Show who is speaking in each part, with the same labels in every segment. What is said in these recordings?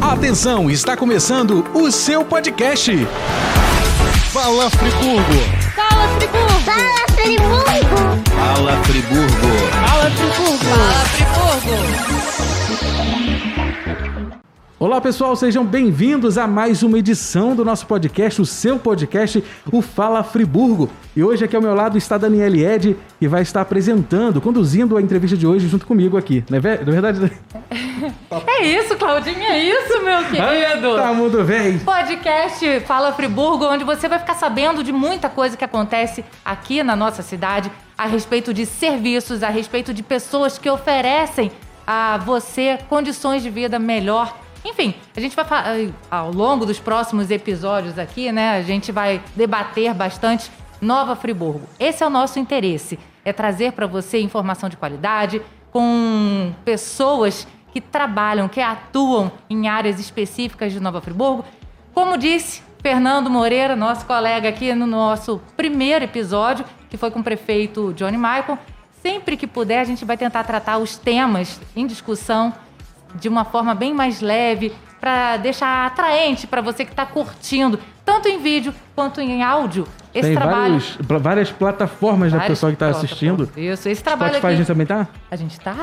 Speaker 1: Atenção, está começando o seu podcast.
Speaker 2: Fala Friburgo!
Speaker 3: Fala Friburgo!
Speaker 4: Fala Friburgo!
Speaker 2: Fala Friburgo!
Speaker 3: Fala Friburgo! Fala Friburgo!
Speaker 5: Olá pessoal, sejam bem-vindos a mais uma edição do nosso podcast, o seu podcast, o Fala Friburgo. E hoje aqui ao meu lado está Daniele Ed, que vai estar apresentando, conduzindo a entrevista de hoje junto comigo aqui. Não é, é verdade?
Speaker 3: É isso, Claudinha, é isso, meu querido!
Speaker 5: Tá mundo bem.
Speaker 3: Podcast Fala Friburgo, onde você vai ficar sabendo de muita coisa que acontece aqui na nossa cidade, a respeito de serviços, a respeito de pessoas que oferecem a você condições de vida melhor. Enfim, a gente vai ao longo dos próximos episódios aqui, né? A gente vai debater bastante Nova Friburgo. Esse é o nosso interesse, é trazer para você informação de qualidade com pessoas que trabalham, que atuam em áreas específicas de Nova Friburgo. Como disse Fernando Moreira, nosso colega aqui no nosso primeiro episódio, que foi com o prefeito Johnny Michael, sempre que puder a gente vai tentar tratar os temas em discussão de uma forma bem mais leve, para deixar atraente para você que está curtindo, tanto em vídeo quanto em áudio, esse
Speaker 5: Tem
Speaker 3: trabalho.
Speaker 5: vários, várias plataformas da
Speaker 3: Várias
Speaker 5: pessoa que está assistindo.
Speaker 3: Isso, esse trabalho
Speaker 5: Spotify a
Speaker 3: aqui.
Speaker 5: gente também tá?
Speaker 3: A gente tá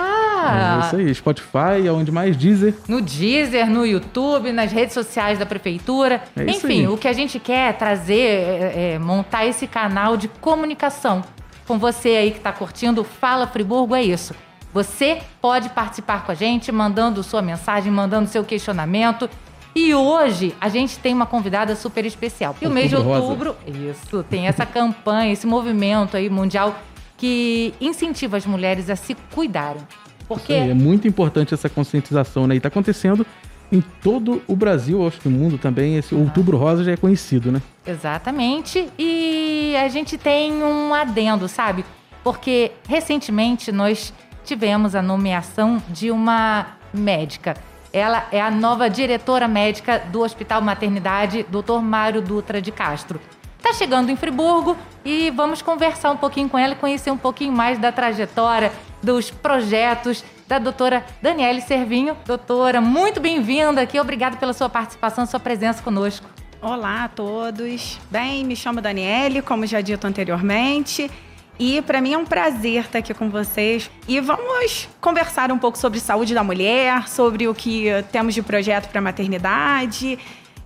Speaker 5: É isso aí, Spotify, aonde mais Deezer.
Speaker 3: no Deezer, no YouTube, nas redes sociais da prefeitura.
Speaker 5: É
Speaker 3: Enfim,
Speaker 5: aí.
Speaker 3: o que a gente quer é trazer, é, é, montar esse canal de comunicação com você aí que está curtindo. Fala Friburgo, é isso. Você pode participar com a gente, mandando sua mensagem, mandando seu questionamento. E hoje a gente tem uma convidada super especial. E o mês de
Speaker 5: Outubro
Speaker 3: isso, tem essa campanha, esse movimento aí mundial que incentiva as mulheres a se cuidarem. Porque
Speaker 5: aí, É muito importante essa conscientização, né? E tá acontecendo em todo o Brasil, acho que o mundo também. Esse Outubro Rosa já é conhecido, né?
Speaker 3: Exatamente. E a gente tem um adendo, sabe? Porque recentemente nós tivemos a nomeação de uma médica. Ela é a nova diretora médica do Hospital Maternidade, Dr. Mário Dutra de Castro. Tá chegando em Friburgo e vamos conversar um pouquinho com ela e conhecer um pouquinho mais da trajetória, dos projetos da doutora Daniele Servinho. Doutora, muito bem-vinda aqui. Obrigada pela sua participação, sua presença conosco.
Speaker 6: Olá a todos. Bem, me chamo Daniele, como já dito anteriormente. E para mim é um prazer estar aqui com vocês. E vamos conversar um pouco sobre saúde da mulher, sobre o que temos de projeto para a maternidade.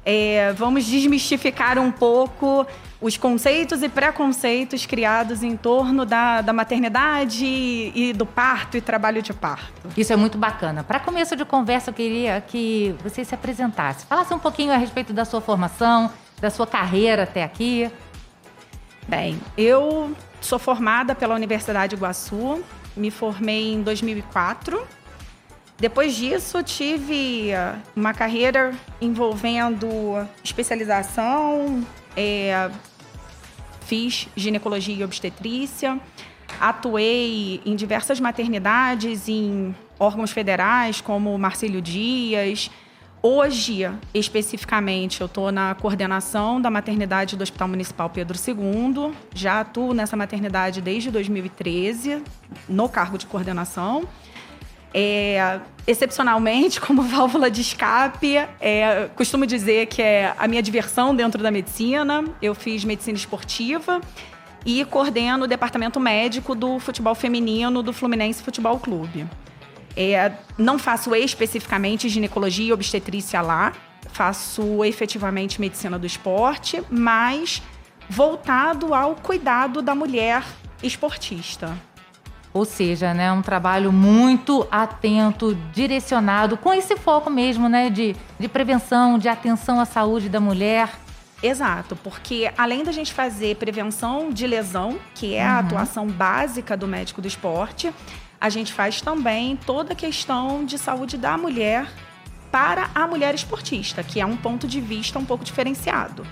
Speaker 6: É, vamos desmistificar um pouco os conceitos e preconceitos criados em torno da, da maternidade e do parto e trabalho de parto.
Speaker 3: Isso é muito bacana. Para começo de conversa, eu queria que você se apresentasse. Falasse um pouquinho a respeito da sua formação, da sua carreira até aqui.
Speaker 6: Bem, eu sou formada pela Universidade de Iguaçu, me formei em 2004. Depois disso, tive eh, uma carreira envolvendo especialização, eh, fiz ginecologia e obstetrícia, atuei em diversas maternidades, em órgãos federais como Marcílio Dias. Hoje, especificamente, eu estou na coordenação da maternidade do Hospital Municipal Pedro II. Já atuo nessa maternidade desde 2013, no cargo de coordenação. É, excepcionalmente, como válvula de escape, é, costumo dizer que é a minha diversão dentro da medicina. Eu fiz medicina esportiva e coordeno o departamento médico do futebol feminino do Fluminense Futebol Clube. É, não faço especificamente ginecologia e obstetrícia lá, faço efetivamente medicina do esporte, mas voltado ao cuidado da mulher esportista.
Speaker 3: Ou seja, né, um trabalho muito atento, direcionado, com esse foco mesmo, né, de, de prevenção, de atenção à saúde da mulher.
Speaker 6: Exato, porque além da gente fazer prevenção de lesão, que é a atuação básica do médico do esporte, a gente faz também toda a questão de saúde da mulher para a mulher esportista, que é um ponto de vista um pouco diferenciado.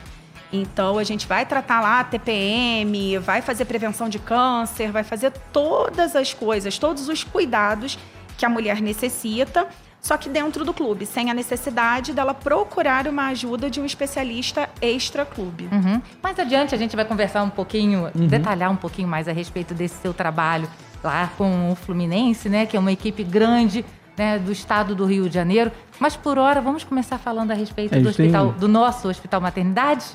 Speaker 6: Então a gente vai tratar lá a TPM, vai fazer prevenção de câncer, vai fazer todas as coisas, todos os cuidados que a mulher necessita, só que dentro do clube, sem a necessidade dela procurar uma ajuda de um especialista extra-clube.
Speaker 3: Uhum. Mais adiante a gente vai conversar um pouquinho, detalhar um pouquinho mais a respeito desse seu trabalho lá com o Fluminense, né? Que é uma equipe grande, né, do estado do Rio de Janeiro. Mas por hora, vamos começar falando a respeito
Speaker 5: A
Speaker 3: do,
Speaker 5: gente tem-
Speaker 3: hospital, do nosso Hospital Maternidade?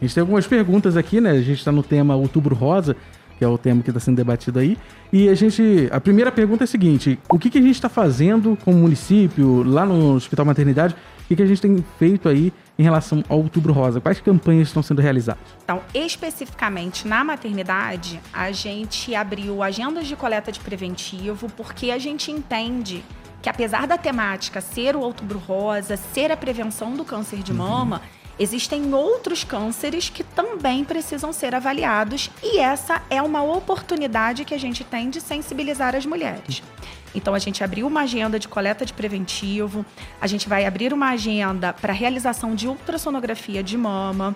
Speaker 5: A gente tem algumas perguntas aqui, né? A gente está no tema Outubro Rosa, que é o tema que está sendo debatido aí. E a gente. A primeira pergunta é a seguinte: o que, que a gente está fazendo como município, lá no Hospital Maternidade? O que, a gente tem feito aí em relação ao Outubro Rosa? Quais campanhas estão sendo realizadas?
Speaker 6: Então, especificamente na maternidade, a gente abriu agendas de coleta de preventivo porque a gente entende que apesar da temática ser o outubro rosa, ser a prevenção do câncer de mama, existem outros cânceres que também precisam ser avaliados e essa é uma oportunidade que a gente tem de sensibilizar as mulheres. Então a gente abriu uma agenda de coleta de preventivo, a gente vai abrir uma agenda para realização de ultrassonografia de mama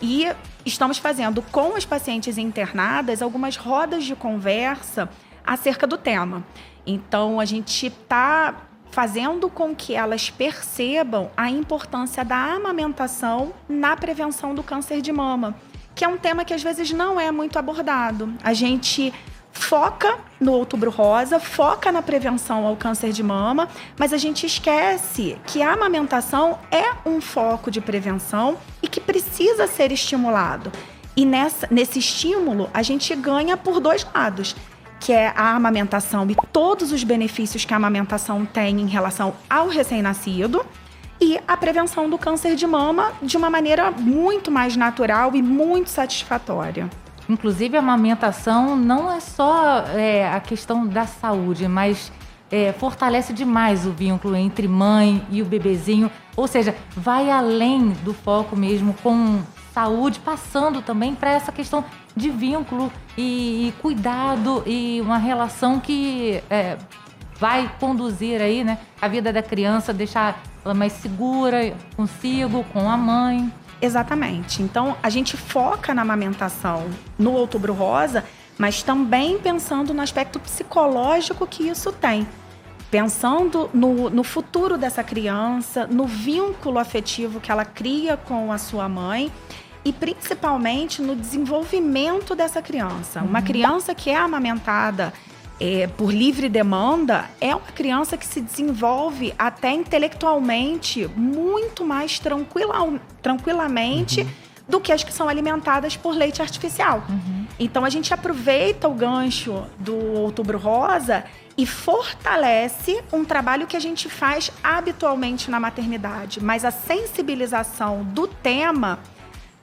Speaker 6: e estamos fazendo com as pacientes internadas algumas rodas de conversa acerca do tema. Então a gente está fazendo com que elas percebam a importância da amamentação na prevenção do câncer de mama, que é um tema que às vezes não é muito abordado. A gente foca no outubro rosa, foca na prevenção ao câncer de mama, mas a gente esquece que a amamentação é um foco de prevenção e que precisa ser estimulado. E nessa, nesse estímulo, a gente ganha por dois lados, que é a amamentação e todos os benefícios que a amamentação tem em relação ao recém-nascido, e a prevenção do câncer de mama de uma maneira muito mais natural e muito satisfatória.
Speaker 3: Inclusive, a amamentação não é só é, a questão da saúde, mas é, fortalece demais o vínculo entre mãe e o bebezinho. Ou seja, vai além do foco mesmo com saúde, passando também para essa questão de vínculo e, e cuidado e uma relação que é, vai conduzir aí, né, a vida da criança, deixar ela mais segura consigo, com a mãe.
Speaker 6: Exatamente. Então, a gente foca na amamentação no Outubro Rosa, mas também pensando no aspecto psicológico que isso tem. Pensando no, no futuro dessa criança, no vínculo afetivo que ela cria com a sua mãe e principalmente no desenvolvimento dessa criança. Uma criança que é amamentada é, por livre demanda é uma criança que se desenvolve até intelectualmente muito mais tranquila, tranquilamente do que as que são alimentadas por leite artificial. Então a gente aproveita o gancho do Outubro Rosa e fortalece um trabalho que a gente faz habitualmente na maternidade, mas a sensibilização do tema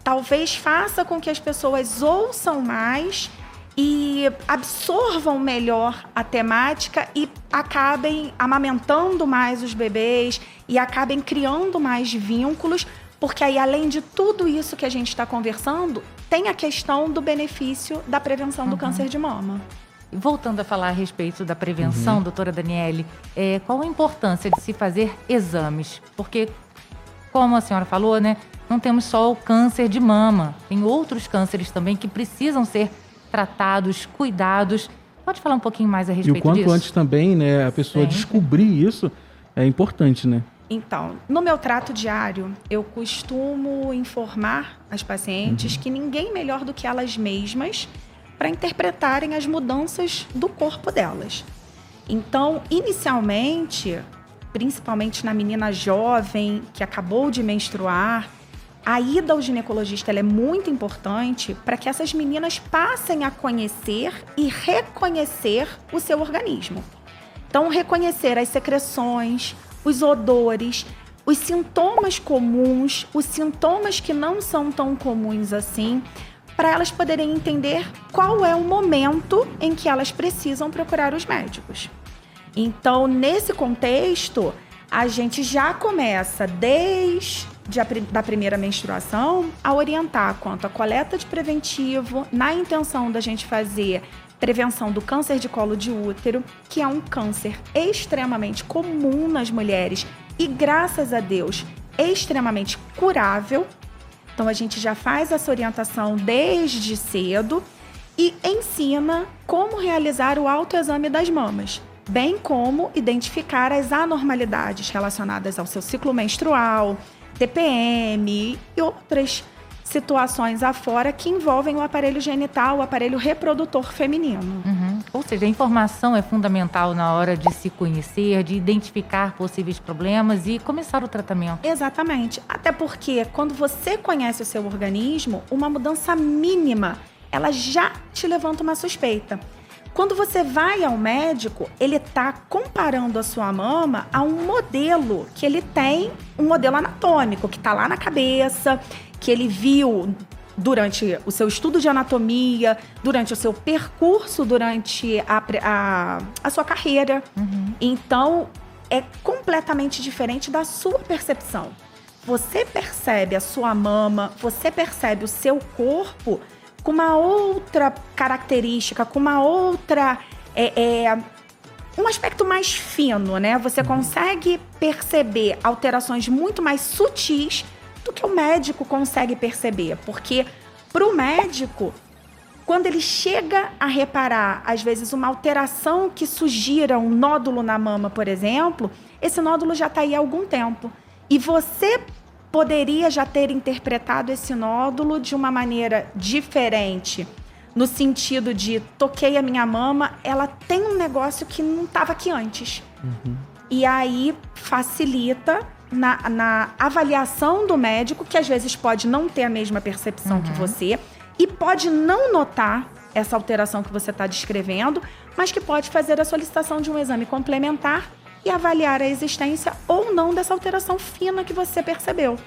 Speaker 6: talvez faça com que as pessoas ouçam mais e absorvam melhor a temática e acabem amamentando mais os bebês e acabem criando mais vínculos, porque aí além de tudo isso que a gente está conversando, tem a questão do benefício da prevenção do câncer de mama.
Speaker 3: Voltando a falar a respeito da prevenção, doutora Daniele, é, qual a importância de se fazer exames? Porque, como a senhora falou, né, não temos só o câncer de mama, tem outros cânceres também que precisam ser tratados, cuidados. Pode falar um pouquinho mais a
Speaker 5: E
Speaker 3: respeito
Speaker 5: o quanto
Speaker 3: disso?
Speaker 5: antes também, né, a pessoa
Speaker 3: Sempre.
Speaker 5: descobrir isso é importante, né?
Speaker 6: Então, no meu trato diário, eu costumo informar as pacientes que ninguém melhor do que elas mesmas para interpretarem as mudanças do corpo delas. Então, inicialmente, principalmente na menina jovem que acabou de menstruar, a ida ao ginecologista é muito importante para que essas meninas passem a conhecer e reconhecer o seu organismo. Então, reconhecer as secreções, os odores, os sintomas comuns, os sintomas que não são tão comuns assim, para elas poderem entender qual é o momento em que elas precisam procurar os médicos. Então, nesse contexto, a gente já começa desde pri- da primeira menstruação a orientar quanto à coleta de preventivo, na intenção da gente fazer prevenção do câncer de colo de útero, que é um câncer extremamente comum nas mulheres e, graças a Deus, extremamente curável. Então, a gente já faz essa orientação desde cedo e ensina como realizar o autoexame das mamas, bem como identificar as anormalidades relacionadas ao seu ciclo menstrual, TPM e outras situações afora que envolvem o aparelho genital, o aparelho reprodutor feminino.
Speaker 3: Uhum. Ou seja, a informação é fundamental na hora de se conhecer, de identificar possíveis problemas e começar o tratamento.
Speaker 6: Exatamente. Até porque quando você conhece o seu organismo, uma mudança mínima, ela já te levanta uma suspeita. Quando você vai ao médico, ele está comparando a sua mama a um modelo que ele tem, um modelo anatômico que está lá na cabeça, que ele viu durante o seu estudo de anatomia, durante o seu percurso, durante a, a, a sua carreira.
Speaker 3: Uhum.
Speaker 6: Então, é completamente diferente da sua percepção. Você percebe a sua mama, você percebe o seu corpo com uma outra característica, com uma outra. É, é, um aspecto mais fino, né? Você consegue perceber alterações muito mais sutis do que o médico consegue perceber. Porque para o médico, quando ele chega a reparar, às vezes, uma alteração que sugira um nódulo na mama, por exemplo, esse nódulo já está aí há algum tempo. E você poderia já ter interpretado esse nódulo de uma maneira diferente, no sentido de toquei a minha mama, ela tem um negócio que não estava aqui antes.
Speaker 5: Uhum.
Speaker 6: E aí facilita na, na, avaliação do médico, que às vezes pode não ter a mesma percepção
Speaker 3: Uhum.
Speaker 6: que você, e pode não notar essa alteração que você está descrevendo, mas que pode fazer a solicitação de um exame complementar e avaliar a existência ou não dessa alteração fina que você percebeu.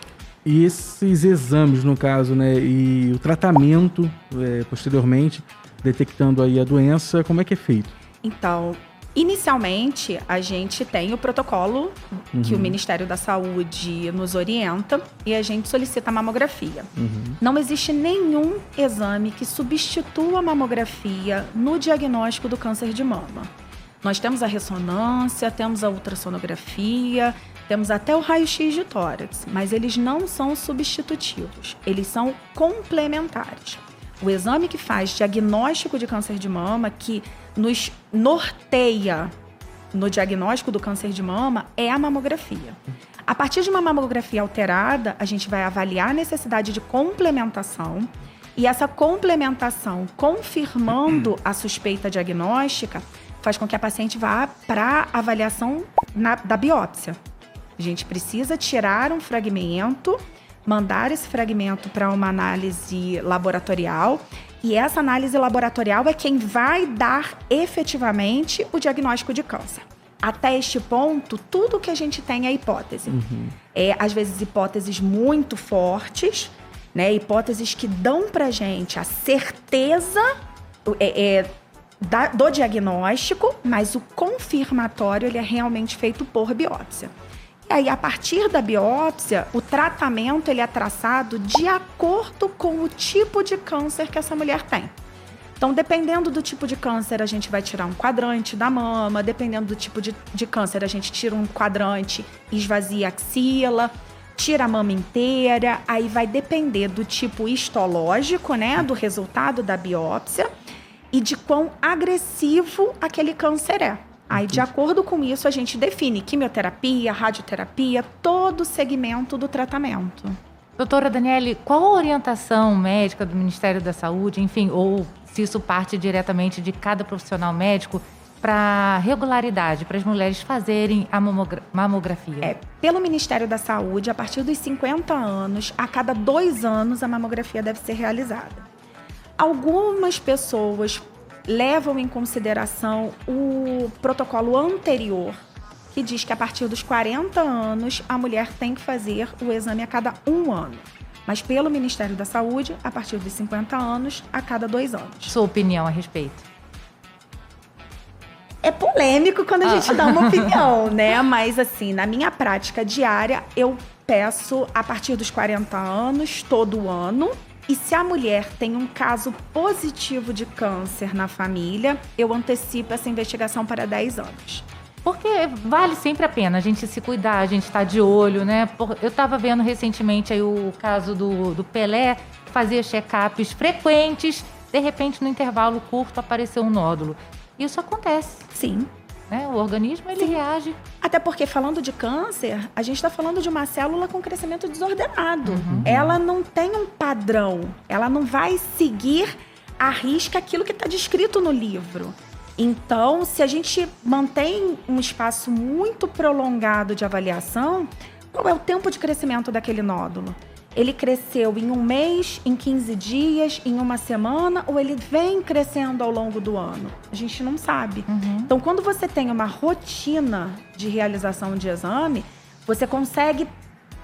Speaker 5: E esses exames, no caso, né? E o tratamento, é, posteriormente, detectando aí a doença, como é que é feito?
Speaker 6: Então, inicialmente, a gente tem o protocolo que o Ministério da Saúde nos orienta e a gente solicita a mamografia. Não existe nenhum exame que substitua a mamografia no diagnóstico do câncer de mama. Nós temos a ressonância, temos a ultrassonografia, temos até o raio-x de tórax, mas eles não são substitutivos, eles são complementares. O exame que faz diagnóstico de câncer de mama, que nos norteia no diagnóstico do câncer de mama, é a mamografia. A partir de uma mamografia alterada, a gente vai avaliar a necessidade de complementação e essa complementação confirmando a suspeita diagnóstica faz com que a paciente vá para avaliação na- da biópsia. A gente precisa tirar um fragmento, mandar esse fragmento para uma análise laboratorial e essa análise laboratorial é quem vai dar efetivamente o diagnóstico de câncer. Até este ponto, tudo que a gente tem é hipótese. É, às vezes, hipóteses muito fortes, né? Hipóteses que dão pra gente a certeza é, é, da- do diagnóstico, mas o confirmatório ele é realmente feito por biópsia. E aí, a partir da biópsia, o tratamento ele é traçado de acordo com o tipo de câncer que essa mulher tem. Então, dependendo do tipo de câncer, a gente vai tirar um quadrante da mama. Dependendo do tipo de, de câncer, a gente tira um quadrante esvazia a axila. Tira a mama inteira. Aí vai depender do tipo histológico, né? Do resultado da biópsia. E de quão agressivo aquele câncer é. Aí, de acordo com isso, a gente define quimioterapia, radioterapia, todo o segmento do tratamento.
Speaker 3: Doutora Daniele, qual a orientação médica do Ministério da Saúde, enfim, ou se isso parte diretamente de cada profissional médico para regularidade, para as mulheres fazerem a mamogra- mamografia?
Speaker 6: É, pelo Ministério da Saúde, a partir dos 50 anos, a cada dois anos a mamografia deve ser realizada. Algumas pessoas levam em consideração o protocolo anterior, que diz que a partir dos 40 anos a mulher tem que fazer o exame a cada um ano. Mas pelo Ministério da Saúde, a partir dos 50 anos, a cada dois anos.
Speaker 3: Sua opinião a respeito?
Speaker 6: É polêmico quando a
Speaker 3: Ah.
Speaker 6: gente dá uma opinião, né? Mas assim, na minha prática diária, eu peço a partir dos 40 anos, todo ano. E se a mulher tem um caso positivo de câncer na família, eu antecipo essa investigação para 10 anos.
Speaker 3: Porque vale sempre a pena a gente se cuidar, a gente estar de olho, né? Eu estava vendo recentemente aí o caso do, do Pelé, que fazia check-ups frequentes, de repente, no intervalo curto, apareceu um nódulo. Isso acontece,
Speaker 6: Sim.
Speaker 3: Né? O organismo, ele
Speaker 6: Sim.
Speaker 3: reage.
Speaker 6: Até porque falando de câncer, a gente está falando de uma célula com crescimento desordenado. Ela não tem um padrão. Ela não vai seguir à risca aquilo que está descrito no livro. Então, se a gente mantém um espaço muito prolongado de avaliação, qual é o tempo de crescimento daquele nódulo? Ele cresceu em um mês, em 15 dias, em uma semana, ou ele vem crescendo ao longo do ano? A gente não sabe. Então, quando você tem uma rotina de realização de exame, você consegue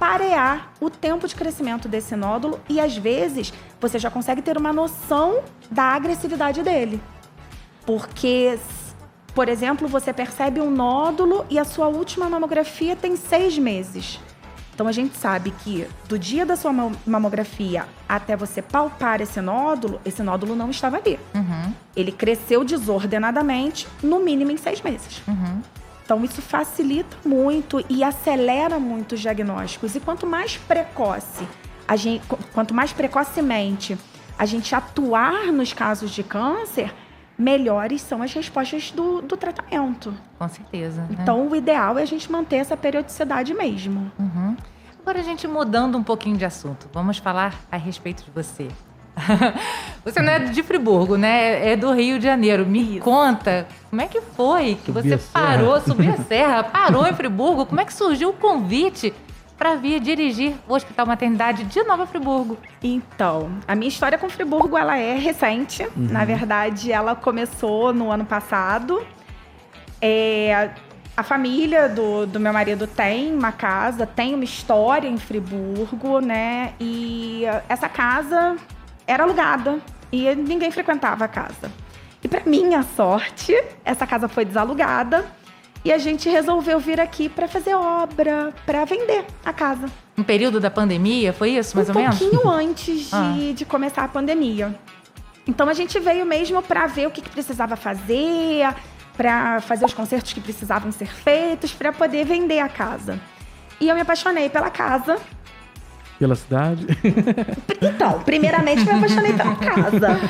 Speaker 6: parear o tempo de crescimento desse nódulo e, às vezes, você já consegue ter uma noção da agressividade dele. Porque, por exemplo, você percebe um nódulo e a sua última mamografia tem seis meses. Então a gente sabe que do dia da sua ma- mamografia até você palpar esse nódulo, esse nódulo não estava ali.
Speaker 3: Uhum,
Speaker 6: Ele cresceu desordenadamente, no mínimo em seis meses.
Speaker 3: uhum.
Speaker 6: Então isso facilita muito e acelera muito os diagnósticos. E quanto mais precoce, a gente, qu- quanto mais precocemente a gente atuar nos casos de câncer, melhores são as respostas do, do tratamento.
Speaker 3: Com certeza. né?
Speaker 6: Então o ideal é a gente manter essa periodicidade mesmo.
Speaker 3: Uhum. Agora a gente mudando um pouquinho de assunto, vamos falar a respeito de você. você não é de Friburgo, né? É do Rio de Janeiro. Me conta, como é que foi que você parou, subiu a serra, parou em Friburgo? Como é que surgiu o convite para vir dirigir o Hospital Maternidade de Nova Friburgo?
Speaker 6: Então, a minha história com Friburgo ela é recente. Na verdade, ela começou no ano passado. É, a família do, do meu marido tem uma casa, tem uma história em Friburgo, né? E essa casa era alugada e ninguém frequentava a casa. E para minha sorte, essa casa foi desalugada e a gente resolveu vir aqui para fazer obra, para vender a casa
Speaker 3: No período da pandemia, foi isso, mais
Speaker 6: um
Speaker 3: ou menos?
Speaker 6: pouquinho antes de,
Speaker 3: Ah.
Speaker 6: de começar a pandemia. Então a gente veio mesmo para ver o que, que precisava fazer, para fazer os concertos que precisavam ser feitos, para poder vender a casa. E eu me apaixonei pela casa.
Speaker 5: Pela cidade.
Speaker 6: Então, primeiramente me apaixonei pela casa.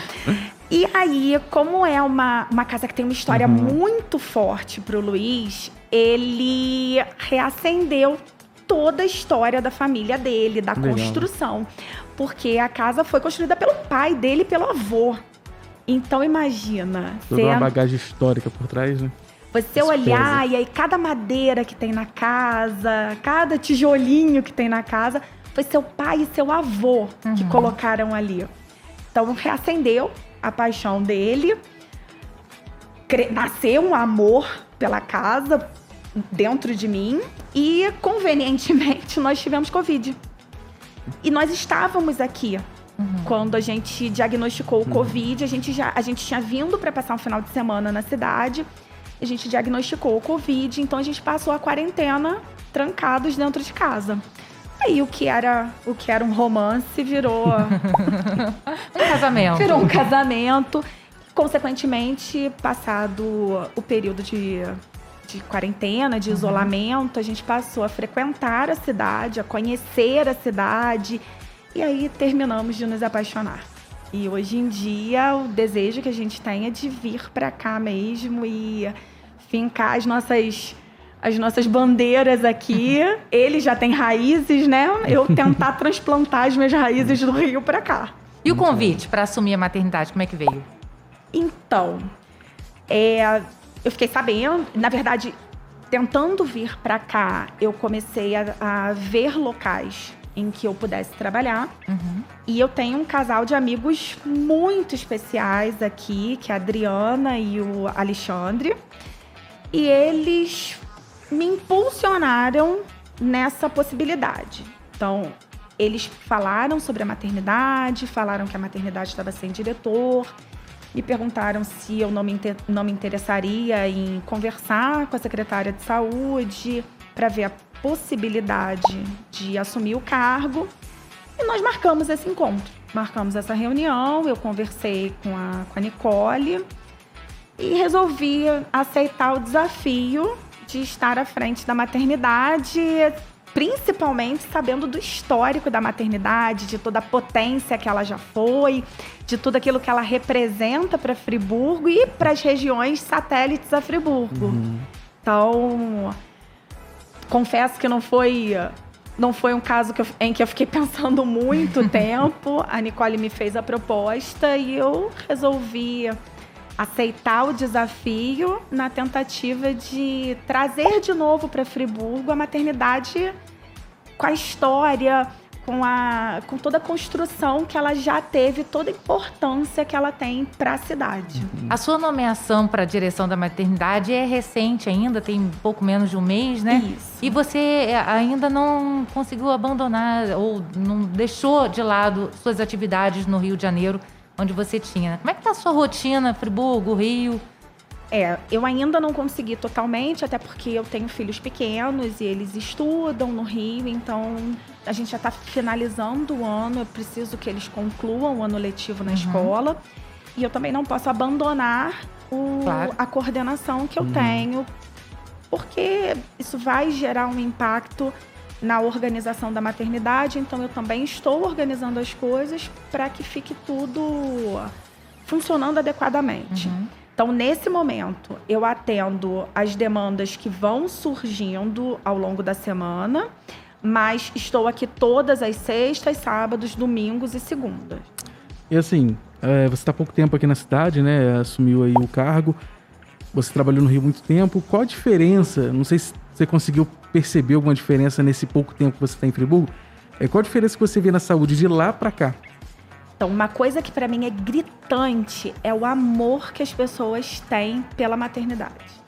Speaker 6: E aí, como é uma, uma casa que tem uma história muito forte pro Luiz, ele reacendeu toda a história da família dele, da
Speaker 5: Legal.
Speaker 6: construção. Porque a casa foi construída pelo pai dele e pelo avô. Então imagina,
Speaker 5: Toda uma bagagem histórica por trás, né?
Speaker 6: você
Speaker 5: Isso
Speaker 6: olhar
Speaker 5: pesa.
Speaker 6: e aí cada madeira que tem na casa, cada tijolinho que tem na casa, foi seu pai e seu avô que colocaram ali. Então reacendeu a paixão dele, cre- nasceu um amor pela casa dentro de mim e convenientemente nós tivemos Covid. E nós estávamos aqui quando a gente diagnosticou o Covid. A gente, já, a gente tinha vindo para passar um final de semana na cidade. A gente diagnosticou o Covid, então a gente passou a quarentena trancados dentro de casa. Aí o que era, o que era um romance virou
Speaker 3: Um casamento.
Speaker 6: virou um casamento. Consequentemente, passado o período de, de quarentena, de isolamento, a gente passou a frequentar a cidade, a conhecer a cidade. E aí terminamos de nos apaixonar. E hoje em dia, o desejo que a gente tem é de vir para cá mesmo e fincar as nossas as nossas bandeiras aqui. Ele já tem raízes, né? Eu tentar transplantar as minhas raízes do Rio para cá.
Speaker 3: E o convite para assumir a maternidade, como é que veio?
Speaker 6: Então, é, eu fiquei sabendo, na verdade, tentando vir para cá, eu comecei a, a ver locais em que eu pudesse trabalhar.
Speaker 3: Uhum.
Speaker 6: E eu tenho um casal de amigos muito especiais aqui, que é a Adriana e o Alexandre. E eles me impulsionaram nessa possibilidade. Então, eles falaram sobre a maternidade, falaram que a maternidade estava sem diretor, me perguntaram se eu não me, não me interessaria em conversar com a secretária de saúde para ver a possibilidade de assumir o cargo. E nós marcamos esse encontro. Marcamos essa reunião, eu conversei com a, com a Nicole e resolvi aceitar o desafio de estar à frente da maternidade, principalmente sabendo do histórico da maternidade, de toda a potência que ela já foi, de tudo aquilo que ela representa para Friburgo e para as regiões satélites a Friburgo. Então, confesso que não foi não foi um caso que eu- em que eu fiquei pensando muito tempo. A Nicole me fez a proposta e eu resolvi aceitar o desafio na tentativa de trazer de novo para Friburgo a maternidade com a história, com, a, com toda a construção que ela já teve, toda a importância que ela tem para a cidade.
Speaker 3: A sua nomeação para a direção da maternidade é recente ainda, tem pouco menos de um mês, né?
Speaker 6: Isso.
Speaker 3: E você ainda não conseguiu abandonar ou não deixou de lado suas atividades no Rio de Janeiro, onde você tinha. Como é que tá a sua rotina, Friburgo, Rio?
Speaker 6: É, eu ainda não consegui totalmente, até porque eu tenho filhos pequenos e eles estudam no Rio, então a gente já está finalizando o ano, eu preciso que eles concluam o ano letivo na
Speaker 3: Uhum.
Speaker 6: escola. E eu também não posso abandonar o-
Speaker 3: Claro.
Speaker 6: a coordenação que eu tenho, porque isso vai gerar um impacto na organização da maternidade, então eu também estou organizando as coisas para que fique tudo funcionando adequadamente. Então, nesse momento, eu atendo as demandas que vão surgindo ao longo da semana, mas estou aqui todas as sextas, sábados, domingos e segundas.
Speaker 5: E assim, é, você está pouco tempo aqui na cidade, né? Assumiu aí o cargo. Você trabalhou no Rio muito tempo. Qual a diferença? Não sei se você conseguiu perceber alguma diferença nesse pouco tempo que você está em Friburgo. É, qual a diferença que você vê na saúde de lá para cá?
Speaker 6: Então, uma coisa que para mim é gritante é o amor que as pessoas têm pela maternidade.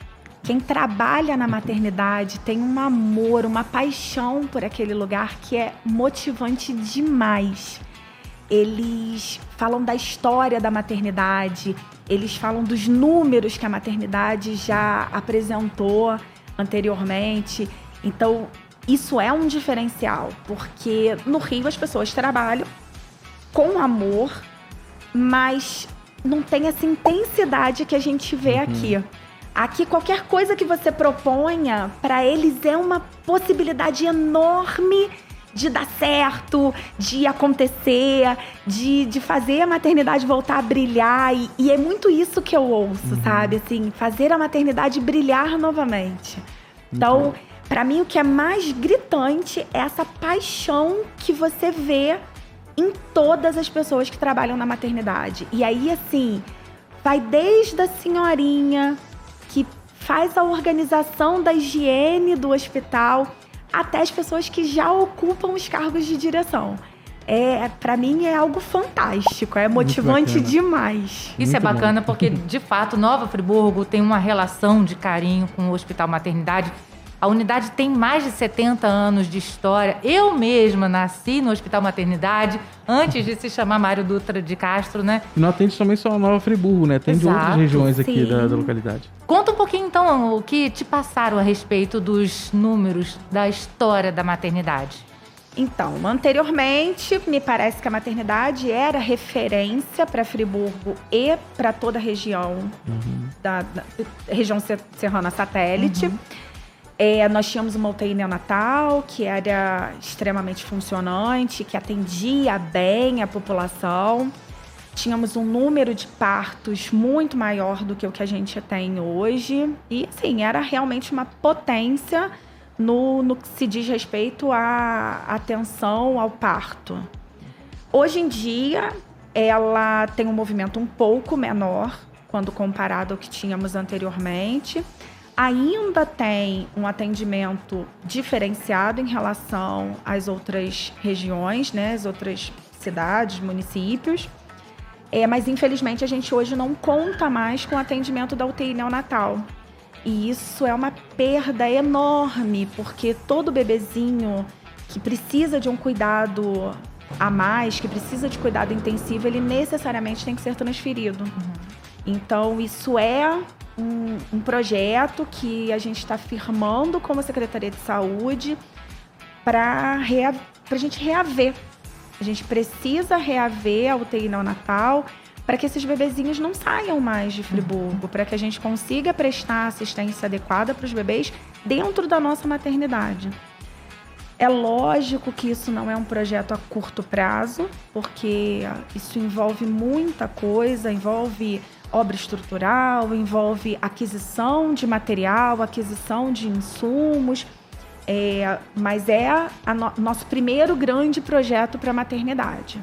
Speaker 6: Quem trabalha na maternidade tem um amor, uma paixão por aquele lugar que é motivante demais. Eles falam da história da maternidade, eles falam dos números que a maternidade já apresentou anteriormente. Então, isso é um diferencial, porque no Rio as pessoas trabalham com amor, mas não tem essa intensidade que a gente vê aqui. Aqui, qualquer coisa que você proponha, para eles é uma possibilidade enorme de dar certo, de acontecer, de, de fazer a maternidade voltar a brilhar. E, e é muito isso que eu ouço, sabe? Assim, fazer a maternidade brilhar novamente. Então, para mim, o que é mais gritante é essa paixão que você vê em todas as pessoas que trabalham na maternidade. E aí, assim, vai desde a senhorinha faz a organização da higiene do hospital até as pessoas que já ocupam os cargos de direção. É, para mim é algo fantástico, é motivante demais.
Speaker 3: Isso
Speaker 5: Muito
Speaker 3: é bacana porque, de fato, Nova Friburgo tem uma relação de carinho com o Hospital Maternidade. A unidade tem mais de 70 anos de história. Eu mesma nasci no Hospital Maternidade antes de se chamar Mário Dutra de Castro, né?
Speaker 5: E não atende também só a Nova Friburgo, né? Tem de outras
Speaker 3: Exato,
Speaker 5: regiões aqui
Speaker 6: sim.
Speaker 5: da, da localidade.
Speaker 3: Conta um pouquinho, então, o que te passaram a respeito dos números da história da maternidade.
Speaker 6: Então, anteriormente, me parece que a maternidade era referência para Friburgo e para toda a região da, da- região se- serrana satélite. É, nós tínhamos uma UTI neonatal que era extremamente funcionante, que atendia bem a população. Tínhamos um número de partos muito maior do que o que a gente tem hoje. E, assim, era realmente uma potência no, no que se diz respeito à atenção ao parto. Hoje em dia, ela tem um movimento um pouco menor quando comparado ao que tínhamos anteriormente. Ainda tem um atendimento diferenciado em relação às outras regiões, né, as outras cidades, municípios. É, mas infelizmente a gente hoje não conta mais com o atendimento da UTI neonatal. E isso é uma perda enorme, porque todo bebezinho que precisa de um cuidado a mais, que precisa de cuidado intensivo, ele necessariamente tem que ser transferido. Então, isso é um, um projeto que a gente está firmando como Secretaria de Saúde para a gente reaver. A gente precisa reaver a UTI neonatal para que esses bebezinhos não saiam mais de Friburgo, para que a gente consiga prestar assistência adequada para os bebês dentro da nossa maternidade. É lógico que isso não é um projeto a curto prazo, porque isso envolve muita coisa, envolve obra estrutural, envolve aquisição de material, aquisição de insumos, é, mas é a no- nosso primeiro grande projeto para a maternidade.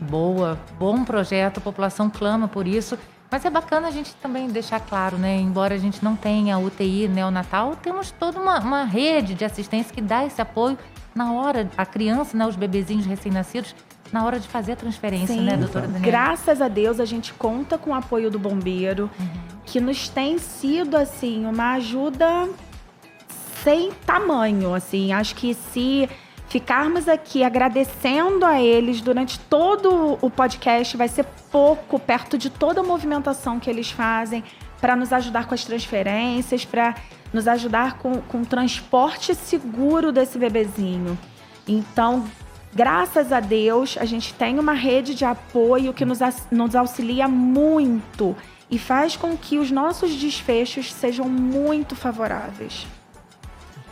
Speaker 3: Boa, bom projeto, a população clama por isso. Mas é bacana a gente também deixar claro, né? Embora a gente não tenha UTI neonatal, temos toda uma, uma rede de assistência que dá esse apoio na hora, a criança, né, os bebezinhos recém-nascidos, na hora de fazer a transferência,
Speaker 6: Sim.
Speaker 3: né, doutora Daniela?
Speaker 6: Graças a Deus a gente conta com o apoio do bombeiro,
Speaker 3: Uhum.
Speaker 6: que nos tem sido assim uma ajuda sem tamanho, assim. Acho que se ficarmos aqui agradecendo a eles durante todo o podcast vai ser pouco perto de toda a movimentação que eles fazem para nos ajudar com as transferências, para nos ajudar com, com o transporte seguro desse bebezinho. Então, graças a Deus, a gente tem uma rede de apoio que nos, nos auxilia muito e faz com que os nossos desfechos sejam muito favoráveis.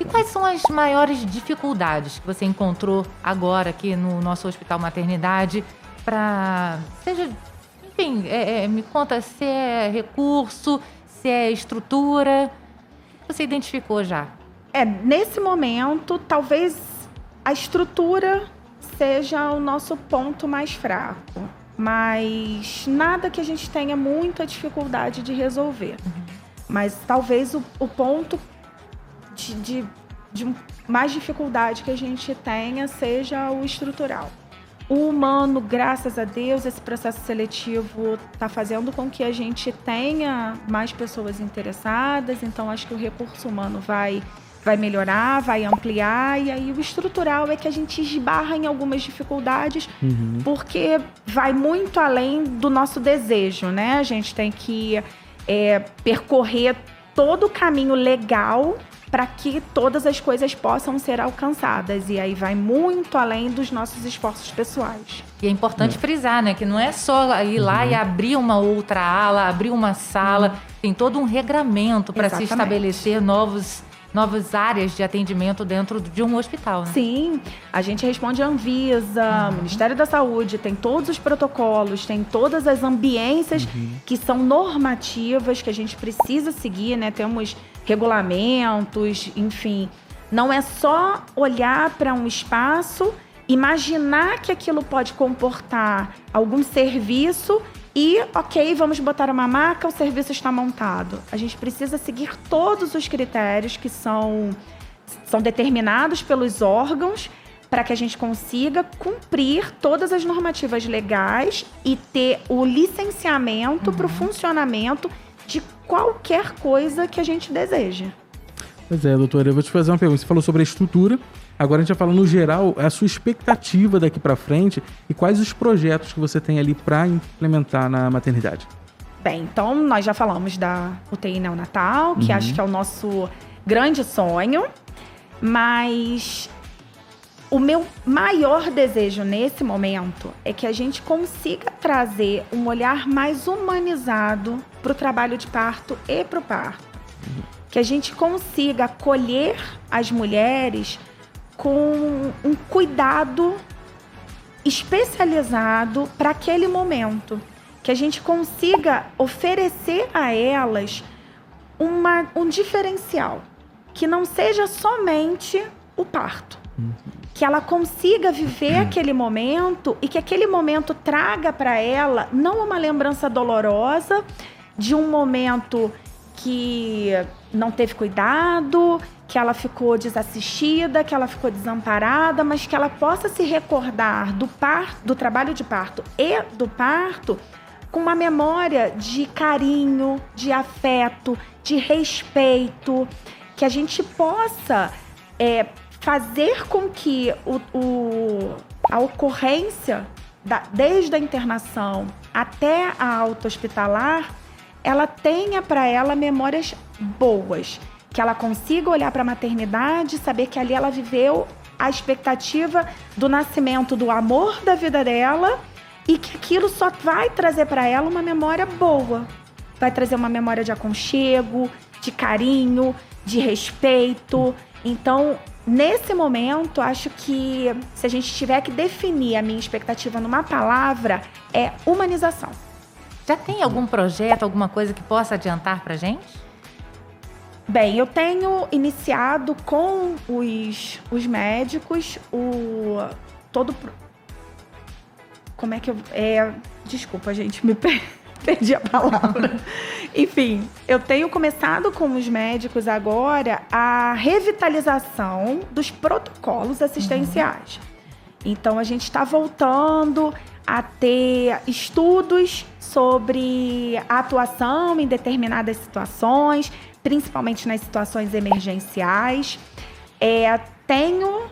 Speaker 3: E quais são as maiores dificuldades que você encontrou agora aqui no nosso Hospital Maternidade para seja, enfim, é, é, me conta se é recurso, se é estrutura, o que você identificou já?
Speaker 6: É, nesse momento, talvez a estrutura seja o nosso ponto mais fraco, mas nada que a gente tenha muita dificuldade de resolver. Mas talvez o, o ponto de, de, de mais dificuldade que a gente tenha seja o estrutural. O humano, graças a Deus, esse processo seletivo está fazendo com que a gente tenha mais pessoas interessadas, então acho que o recurso humano vai, vai melhorar, vai ampliar, e aí o estrutural é que a gente esbarra em algumas dificuldades, porque vai muito além do nosso desejo, né? A gente tem que é, percorrer todo o caminho legal para que todas as coisas possam ser alcançadas. E aí vai muito além dos nossos esforços pessoais.
Speaker 3: E é importante frisar, né, que não é só ir lá e abrir uma outra ala, abrir uma sala, tem todo um regramento para se estabelecer novos novas áreas de atendimento dentro de um hospital, né?
Speaker 6: Sim, a gente responde à Anvisa, Ministério da Saúde, tem todos os protocolos, tem todas as ambiências que são normativas que a gente precisa seguir, né? Temos regulamentos, enfim. Não é só olhar para um espaço, imaginar que aquilo pode comportar algum serviço e, ok, vamos botar uma maca, o serviço está montado. A gente precisa seguir todos os critérios que são são determinados pelos órgãos para que a gente consiga cumprir todas as normativas legais e ter o licenciamento para o funcionamento de qualquer coisa que a gente deseja.
Speaker 5: Pois é, doutora, eu vou te fazer uma pergunta. Você falou sobre a estrutura, agora a gente vai falar no geral a sua expectativa daqui para frente e quais os projetos que você tem ali para implementar na maternidade.
Speaker 6: Bem, então nós já falamos da UTI neonatal, que acho que é o nosso grande sonho, mas o meu maior desejo nesse momento é que a gente consiga trazer um olhar mais humanizado para o trabalho de parto e para o parto. Que a gente consiga acolher as mulheres com um cuidado especializado para aquele momento. Que a gente consiga oferecer a elas uma, um diferencial. Que não seja somente o parto. Que ela consiga viver aquele momento e que aquele momento traga para ela não uma lembrança dolorosa de um momento que não teve cuidado, que ela ficou desassistida, que ela ficou desamparada, mas que ela possa se recordar do parto, do trabalho de parto e do parto com uma memória de carinho, de afeto, de respeito, que a gente possa é, fazer com que o, o- a ocorrência, da- desde a internação até a alta hospitalar, ela tenha para ela memórias boas, que ela consiga olhar para a maternidade, saber que ali ela viveu a expectativa do nascimento do amor da vida dela e que aquilo só vai trazer para ela uma memória boa. Vai trazer uma memória de aconchego, de carinho, de respeito. Então, nesse momento, acho que se a gente tiver que definir a minha expectativa numa palavra, é humanização.
Speaker 3: Já tem algum projeto, alguma coisa que possa adiantar pra gente?
Speaker 6: Bem, eu tenho iniciado com os, os médicos o todo como é que eu é, desculpa gente me per- perdi a palavra. Enfim, eu tenho começado com os médicos agora a revitalização dos protocolos assistenciais. Então, a gente está voltando a ter estudos sobre atuação em determinadas situações, principalmente nas situações emergenciais. É, tenho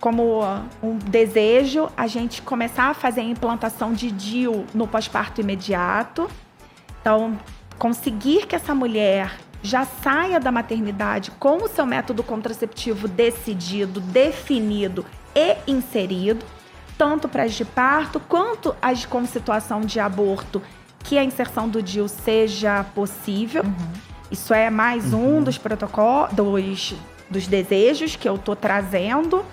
Speaker 6: como um desejo a gente começar a fazer a implantação de DIU no pós-parto imediato. Então, conseguir que essa mulher já saia da maternidade com o seu método contraceptivo decidido, definido e inserido, tanto para as de parto quanto as com situação de aborto, que a inserção do DIU seja possível. Uhum. Isso é mais uhum. um dos protocolos, dos, dos desejos que eu estou trazendo.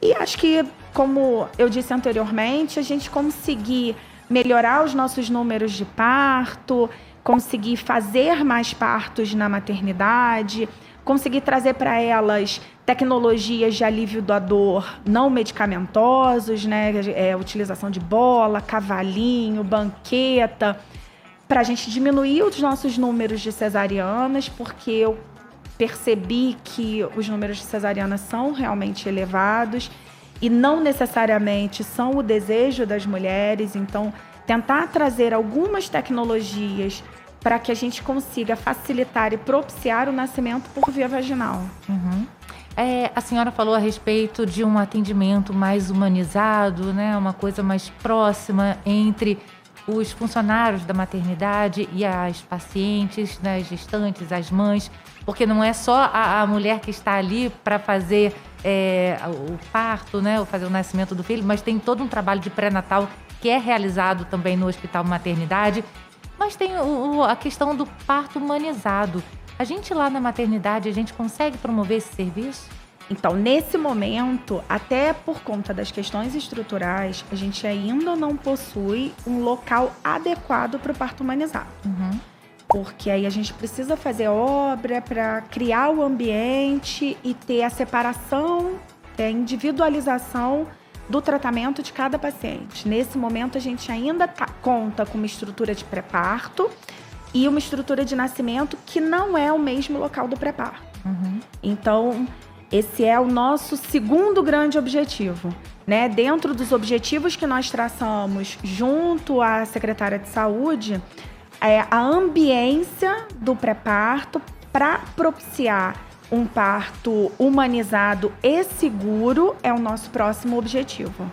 Speaker 6: E acho que, como eu disse anteriormente, a gente conseguir melhorar os nossos números de parto, conseguir fazer mais partos na maternidade, conseguir trazer para elas tecnologias de alívio da dor não medicamentosos, né? É, utilização de bola, cavalinho, banqueta, para a gente diminuir os nossos números de cesarianas, porque eu percebi que os números de cesariana são realmente elevados e não necessariamente são o desejo das mulheres. Então, tentar trazer algumas tecnologias para que a gente consiga facilitar e propiciar o nascimento por via vaginal.
Speaker 3: Uhum. É, a senhora falou a respeito de um atendimento mais humanizado, né? Uma coisa mais próxima entre os funcionários da maternidade e as pacientes, né, as gestantes, as mães, porque não é só a, a mulher que está ali para fazer é, o parto, né, ou fazer o nascimento do filho, mas tem todo um trabalho de pré-natal que é realizado também no hospital maternidade. Mas tem o, a questão do parto humanizado. A gente lá na maternidade, a gente consegue promover esse serviço?
Speaker 6: Então, nesse momento, até por conta das questões estruturais, a gente ainda não possui um local adequado para o parto humanizado. Uhum. Porque aí a gente precisa fazer obra para criar o ambiente e ter a separação, a individualização do tratamento de cada paciente. Nesse momento, a gente ainda tá, conta com uma estrutura de pré-parto e uma estrutura de nascimento que não é o mesmo local do pré-parto. Uhum. Então, esse é o nosso segundo grande objetivo. Né? Dentro dos objetivos que nós traçamos junto à secretária de saúde, é a ambiência do pré-parto para propiciar um parto humanizado e seguro é o nosso próximo objetivo.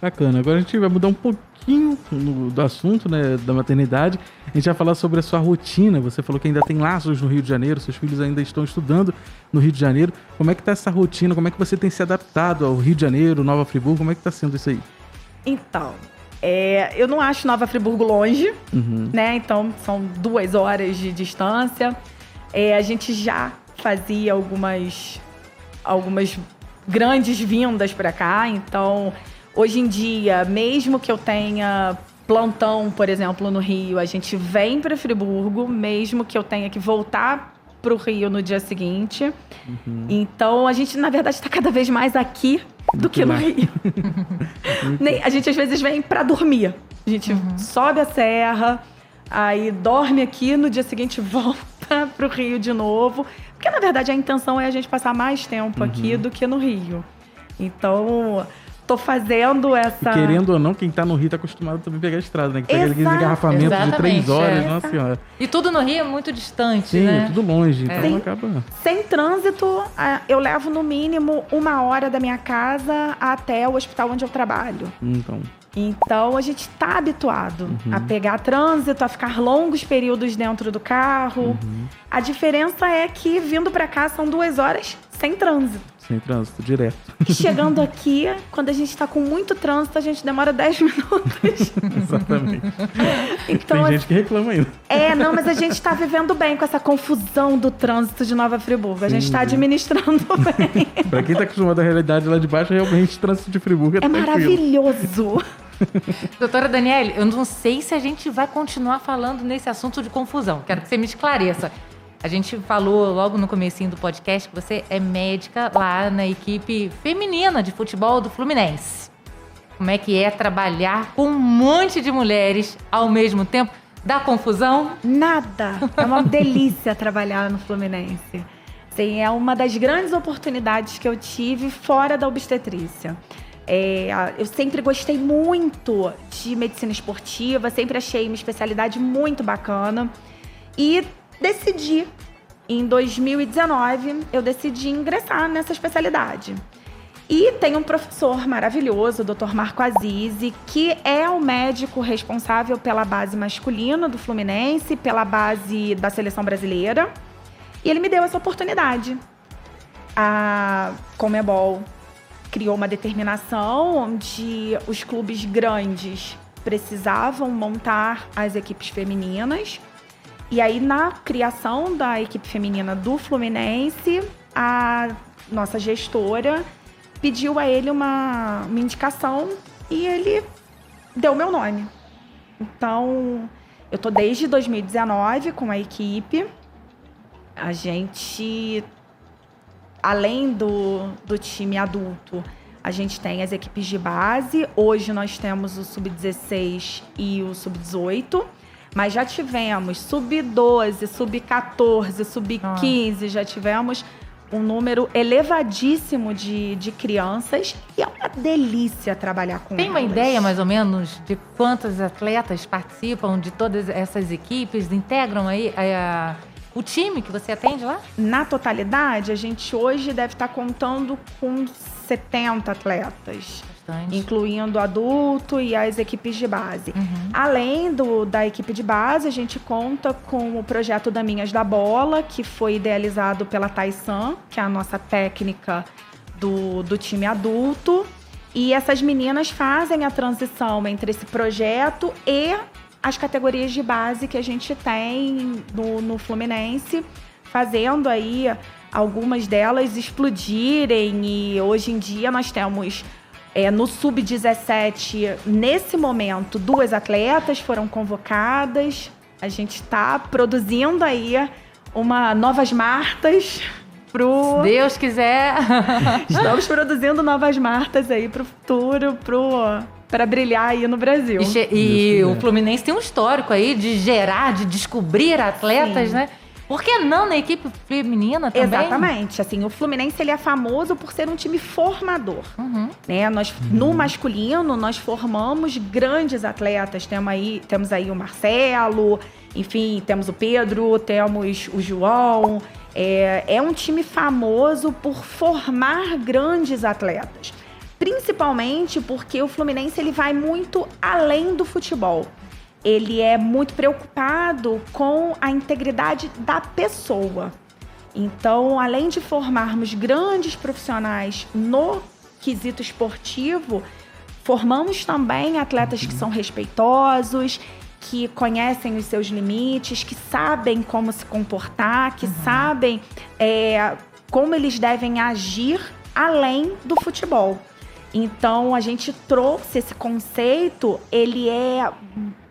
Speaker 5: Bacana. Agora a gente vai mudar um pouquinho no, do assunto, né, da maternidade. A gente vai falar sobre a sua rotina. Você falou que ainda tem laços no Rio de Janeiro, seus filhos ainda estão estudando no Rio de Janeiro. Como é que tá essa rotina? Como é que você tem se adaptado ao Rio de Janeiro, Nova Friburgo? Como é que tá sendo isso aí?
Speaker 6: Então, é, eu não acho Nova Friburgo longe, uhum. né? Então, são duas horas de distância. É, a gente já fazia algumas, algumas grandes vindas para cá, então Hoje em dia, mesmo que eu tenha plantão, por exemplo, no Rio, a gente vem para Friburgo, mesmo que eu tenha que voltar para o Rio no dia seguinte. Uhum. Então, a gente, na verdade, está cada vez mais aqui do, do que, que no Rio. a gente, às vezes, vem para dormir. A gente uhum. sobe a serra, aí dorme aqui, no dia seguinte volta para o Rio de novo. Porque, na verdade, a intenção é a gente passar mais tempo uhum. aqui do que no Rio. Então tô fazendo essa.
Speaker 5: E querendo ou não, quem tá no Rio tá acostumado também a pegar a estrada, né? Que pega aqueles engarrafamentos de três horas, é. nossa senhora.
Speaker 3: E tudo no Rio é muito distante,
Speaker 5: Sim,
Speaker 3: né?
Speaker 5: É tudo longe, é. então acaba.
Speaker 6: Sem trânsito, eu levo no mínimo uma hora da minha casa até o hospital onde eu trabalho.
Speaker 5: Então.
Speaker 6: Então a gente está habituado uhum. a pegar trânsito, a ficar longos períodos dentro do carro. Uhum. A diferença é que vindo para cá são duas horas sem trânsito.
Speaker 5: Sem trânsito, direto.
Speaker 6: Chegando aqui, quando a gente está com muito trânsito, a gente demora 10 minutos.
Speaker 5: Exatamente. Então, Tem gente que reclama ainda.
Speaker 6: É, não, mas a gente está vivendo bem com essa confusão do trânsito de Nova Friburgo. A gente está administrando bem.
Speaker 5: Para quem está acostumado à realidade lá de baixo, realmente o trânsito de Friburgo é, é
Speaker 6: maravilhoso.
Speaker 3: Doutora Daniele, eu não sei se a gente vai continuar falando nesse assunto de confusão. Quero que você me esclareça. A gente falou logo no comecinho do podcast que você é médica lá na equipe feminina de futebol do Fluminense. Como é que é trabalhar com um monte de mulheres ao mesmo tempo? Dá confusão?
Speaker 6: Nada. É uma delícia trabalhar no Fluminense. Sim, é uma das grandes oportunidades que eu tive fora da obstetrícia. É, eu sempre gostei muito de medicina esportiva, sempre achei uma especialidade muito bacana. E decidi, em 2019, eu decidi ingressar nessa especialidade. E tem um professor maravilhoso, o Dr. Marco Azizi, que é o médico responsável pela base masculina do Fluminense, pela base da seleção brasileira. E ele me deu essa oportunidade. A Comebol criou uma determinação onde os clubes grandes precisavam montar as equipes femininas. E aí, na criação da equipe feminina do Fluminense, a nossa gestora pediu a ele uma, uma indicação e ele deu meu nome. Então, eu tô desde 2019 com a equipe. A gente, além do, do time adulto, a gente tem as equipes de base. Hoje nós temos o sub-16 e o sub-18. Mas já tivemos sub-12, sub-14, sub-15, já tivemos um número elevadíssimo de, de crianças e é uma delícia trabalhar com
Speaker 3: Tem
Speaker 6: elas.
Speaker 3: uma ideia, mais ou menos, de quantos atletas participam de todas essas equipes, integram aí a, o time que você atende lá?
Speaker 6: Na totalidade, a gente hoje deve estar contando com 70 atletas.
Speaker 3: Bastante.
Speaker 6: Incluindo adulto e as equipes de base.
Speaker 3: Uhum.
Speaker 6: Além do, da equipe de base, a gente conta com o projeto Daminhas da Bola, que foi idealizado pela Taisan, que é a nossa técnica do, do time adulto. E essas meninas fazem a transição entre esse projeto e as categorias de base que a gente tem no, no Fluminense, fazendo aí algumas delas explodirem. E hoje em dia nós temos é, no sub-17, nesse momento, duas atletas foram convocadas. A gente está produzindo aí uma novas Martas pro.
Speaker 3: Se Deus quiser.
Speaker 6: Estamos produzindo novas Martas aí pro futuro, pro para brilhar aí no Brasil.
Speaker 3: E, e o Fluminense tem um histórico aí de gerar, de descobrir atletas,
Speaker 6: Sim.
Speaker 3: né? Por que não na equipe feminina também?
Speaker 6: Exatamente. Assim, o Fluminense ele é famoso por ser um time formador.
Speaker 3: Uhum.
Speaker 6: Né? Nós, No masculino, nós formamos grandes atletas. Temos aí, temos aí o Marcelo, enfim, temos o Pedro, temos o João. É, é um time famoso por formar grandes atletas. Principalmente porque o Fluminense ele vai muito além do futebol. Ele é muito preocupado com a integridade da pessoa. Então, além de formarmos grandes profissionais no quesito esportivo, formamos também atletas que são respeitosos, que conhecem os seus limites, que sabem como se comportar, que sabem é, como eles devem agir além do futebol. Então, a gente trouxe esse conceito, ele é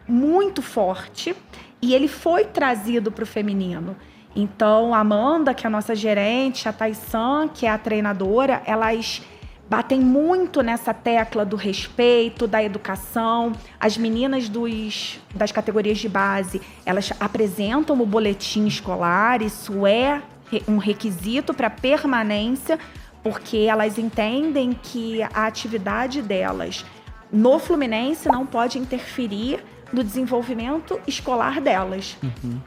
Speaker 6: muito forte e ele foi trazido para o feminino. Então, a Amanda, que é a nossa gerente, a Taisan, que é a treinadora, elas batem muito nessa tecla do respeito, da educação. As meninas dos, das categorias de base, elas apresentam o boletim escolar, isso é um requisito para permanência, porque elas entendem que a atividade delas no Fluminense não pode interferir no desenvolvimento escolar delas.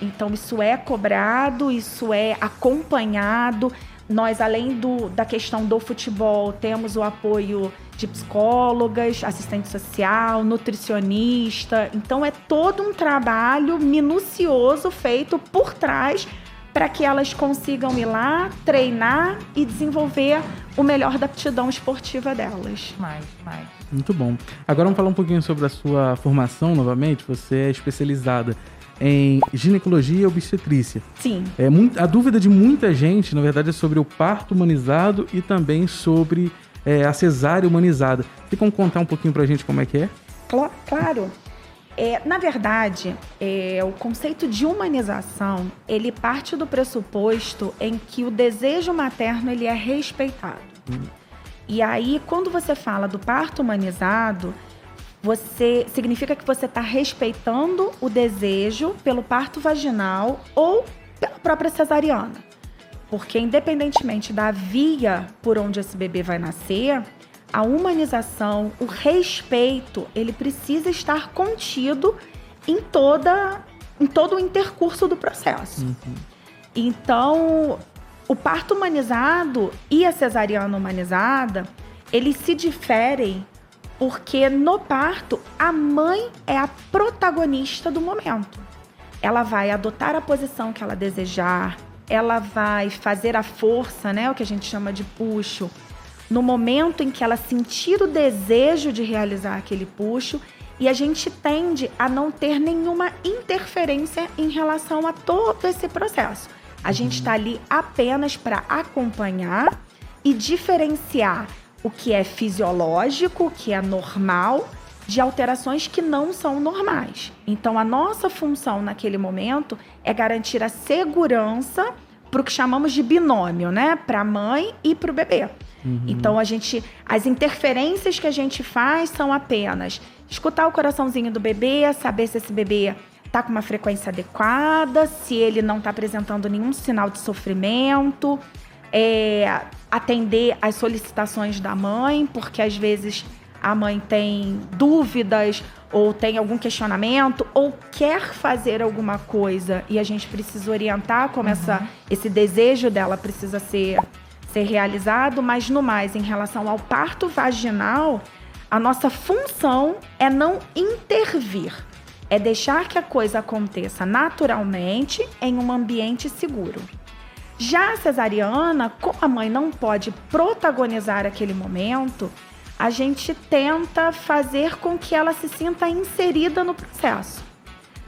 Speaker 6: Então, isso é cobrado, isso é acompanhado. Nós, além do, da questão do futebol, temos o apoio de psicólogas, assistente social, nutricionista. Então, é todo um trabalho minucioso feito por trás para que elas consigam ir lá, treinar e desenvolver o melhor da aptidão esportiva delas.
Speaker 3: Mais, mais.
Speaker 5: Muito bom. Agora vamos falar um pouquinho sobre a sua formação novamente. Você é especializada em ginecologia e obstetrícia.
Speaker 6: Sim.
Speaker 5: É, muito- a dúvida de muita gente, na verdade, é sobre o parto humanizado e também sobre é, a cesárea humanizada. Tem como contar um pouquinho pra gente como é que é?
Speaker 6: Cla- Claro. É, na verdade, é, o conceito de humanização ele parte do pressuposto em que o desejo materno ele é respeitado. E aí, quando você fala do parto humanizado, você significa que você está respeitando o desejo pelo parto vaginal ou pela própria cesariana. Porque independentemente da via por onde esse bebê vai nascer, a humanização, o respeito, ele precisa estar contido em toda em todo o intercurso do processo. Uhum. Então, o parto humanizado e a cesariana humanizada, eles se diferem porque no parto a mãe é a protagonista do momento. Ela vai adotar a posição que ela desejar, ela vai fazer a força, né, o que a gente chama de puxo, no momento em que ela sentir o desejo de realizar aquele puxo, e a gente tende a não ter nenhuma interferência em relação a todo esse processo. A gente está ali apenas para acompanhar e diferenciar o que é fisiológico, o que é normal, de alterações que não são normais. Então, a nossa função naquele momento é garantir a segurança para o que chamamos de binômio, né? Para a mãe e para o bebê. Uhum. Então, a gente, as interferências que a gente faz são apenas escutar o coraçãozinho do bebê, saber se esse bebê está com uma frequência adequada, se ele não está apresentando nenhum sinal de sofrimento, é, atender às solicitações da mãe, porque às vezes a mãe tem dúvidas ou tem algum questionamento ou quer fazer alguma coisa e a gente precisa orientar como uhum. essa, esse desejo dela precisa ser, ser realizado, mas no mais, em relação ao parto vaginal, a nossa função é não intervir, é deixar que a coisa aconteça naturalmente em um ambiente seguro. Já a cesariana, como a mãe não pode protagonizar aquele momento, a gente tenta fazer com que ela se sinta inserida no processo.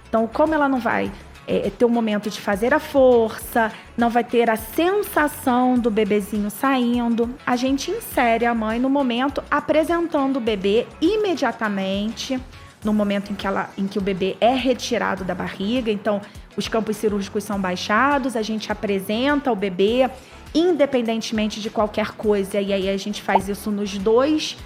Speaker 6: Então, como ela não vai é, ter o um momento de fazer a força, não vai ter a sensação do bebezinho saindo, a gente insere a mãe no momento apresentando o bebê imediatamente no momento em que, ela, em que o bebê é retirado da barriga. Então, os campos cirúrgicos são baixados, a gente apresenta o bebê independentemente de qualquer coisa. E aí a gente faz isso nos dois,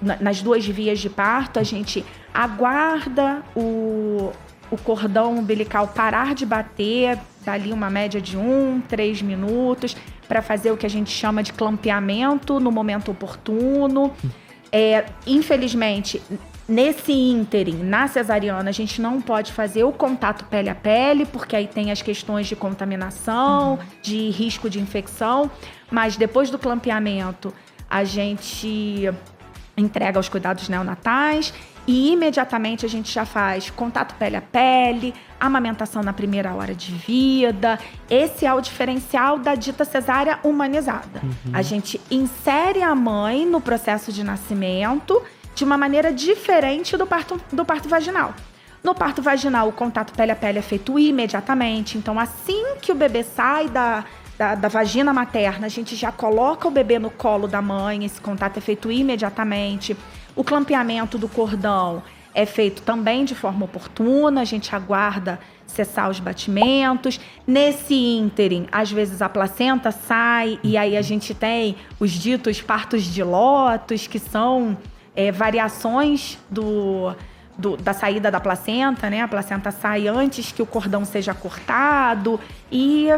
Speaker 6: nas duas vias de parto. A gente aguarda o, o cordão umbilical parar de bater, dali uma média de um, três minutos, para fazer o que a gente chama de clampeamento no momento oportuno. É, infelizmente, Nesse ínterim, na cesariana, a gente não pode fazer o contato pele a pele, porque aí tem as questões de contaminação, uhum. de risco de infecção. Mas depois do clampeamento, a gente entrega os cuidados neonatais e imediatamente a gente já faz contato pele a pele, amamentação na primeira hora de vida. Esse é o diferencial da dita cesárea humanizada. Uhum. A gente insere a mãe no processo de nascimento de uma maneira diferente do parto, do parto vaginal. No parto vaginal, o contato pele a pele é feito imediatamente. Então, assim que o bebê sai da, da, da, vagina materna, a gente já coloca o bebê no colo da mãe, esse contato é feito imediatamente. O clampeamento do cordão é feito também de forma oportuna, a gente aguarda cessar os batimentos. Nesse ínterim, às vezes a placenta sai e aí a gente tem os ditos partos de lótus, que são é, variações do, do, da saída da placenta, né? A placenta sai antes que o cordão seja cortado e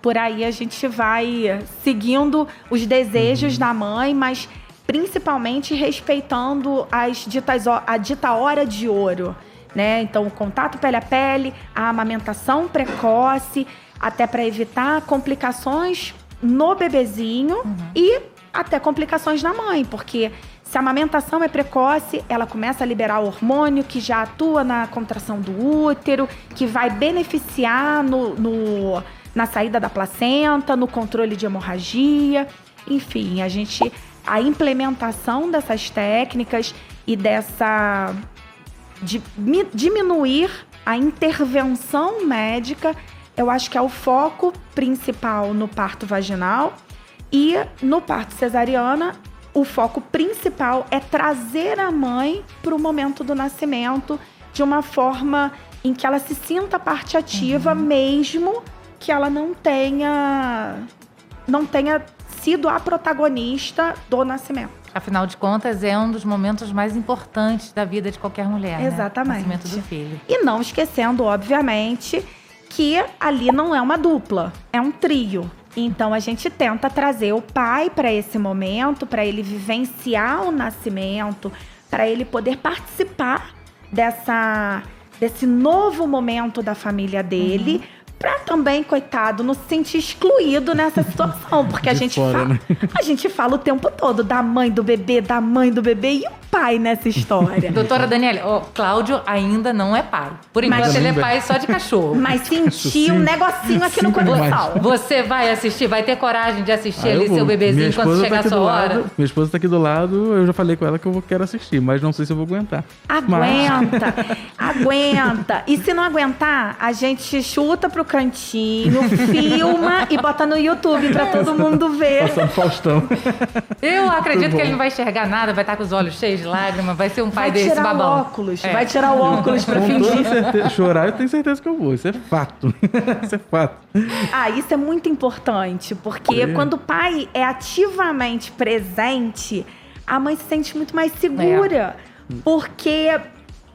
Speaker 6: por aí a gente vai seguindo os desejos uhum. da mãe, mas principalmente respeitando as ditas, a dita hora de ouro, né? Então, o contato pele a pele, a amamentação precoce, até para evitar complicações no bebezinho uhum. e até complicações na mãe, porque se a amamentação é precoce, ela começa a liberar hormônio que já atua na contração do útero, que vai beneficiar no, no, na saída da placenta, no controle de hemorragia. Enfim, a gente. A implementação dessas técnicas e dessa. de diminuir a intervenção médica, eu acho que é o foco principal no parto vaginal. E no parto cesariana, o foco principal é trazer a mãe para o momento do nascimento de uma forma em que ela se sinta parte ativa, uhum. mesmo que ela não tenha não tenha sido a protagonista do nascimento.
Speaker 3: Afinal de contas, é um dos momentos mais importantes da vida de qualquer mulher. né?
Speaker 6: Exatamente.
Speaker 3: O nascimento do filho.
Speaker 6: E não esquecendo, obviamente, que ali não é uma dupla, é um trio. Então a gente tenta trazer o pai para esse momento, para ele vivenciar o nascimento, para ele poder participar dessa desse novo momento da família dele. Pra também, coitado, não se sentir excluído nessa situação. Porque a gente,
Speaker 5: fora,
Speaker 6: fala,
Speaker 5: né?
Speaker 6: a gente fala o tempo todo da mãe do bebê, da mãe do bebê e o pai nessa história.
Speaker 3: Doutora Daniela, ó, Cláudio ainda não é pai. Por enquanto,
Speaker 6: Mas-
Speaker 3: ele é pai só de cachorro.
Speaker 6: Mas senti um negocinho aqui no
Speaker 5: Sim,
Speaker 6: coração.
Speaker 3: Você vai assistir, vai ter coragem de assistir
Speaker 5: Ah,
Speaker 3: ali seu bebezinho quando
Speaker 5: esposa
Speaker 3: chegar
Speaker 5: tá
Speaker 3: a sua hora?
Speaker 5: lado. Minha esposa tá aqui do lado, eu já falei com ela que eu vou- quero assistir, mas não sei se eu vou aguentar.
Speaker 6: Aguenta, aguenta. E se não aguentar, a gente chuta pro cantinho, filma e bota no YouTube pra todo mundo ver.
Speaker 5: Passando Faustão.
Speaker 3: Eu acredito que ele não vai enxergar nada, vai estar com os olhos cheios de lágrimas, vai ser um pai
Speaker 6: Vai
Speaker 3: desse
Speaker 6: tirar
Speaker 3: babão.
Speaker 6: óculos,
Speaker 3: É.
Speaker 6: vai tirar o óculos pra fingir.
Speaker 5: certeza. Chorar, eu tenho certeza que eu vou. Isso é fato. Isso é fato.
Speaker 6: Ah, isso é muito importante, porque
Speaker 5: É.
Speaker 6: quando o pai é ativamente presente, a mãe se sente muito mais segura. Porque,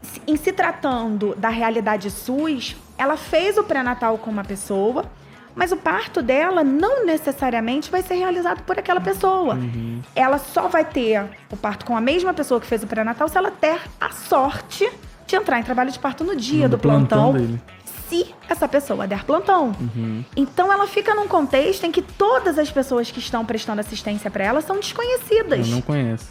Speaker 6: se- em se tratando da realidade SUS, ela fez o pré-natal com uma pessoa, mas o parto dela não necessariamente vai ser realizado por aquela pessoa. Ela só vai ter o parto com a mesma pessoa que fez o pré-natal se ela ter a sorte de entrar em trabalho de parto no dia do plantão
Speaker 5: dele.
Speaker 6: se essa pessoa der plantão. Então ela fica num contexto em que todas as pessoas que estão prestando assistência para ela são desconhecidas.
Speaker 5: Eu não conheço.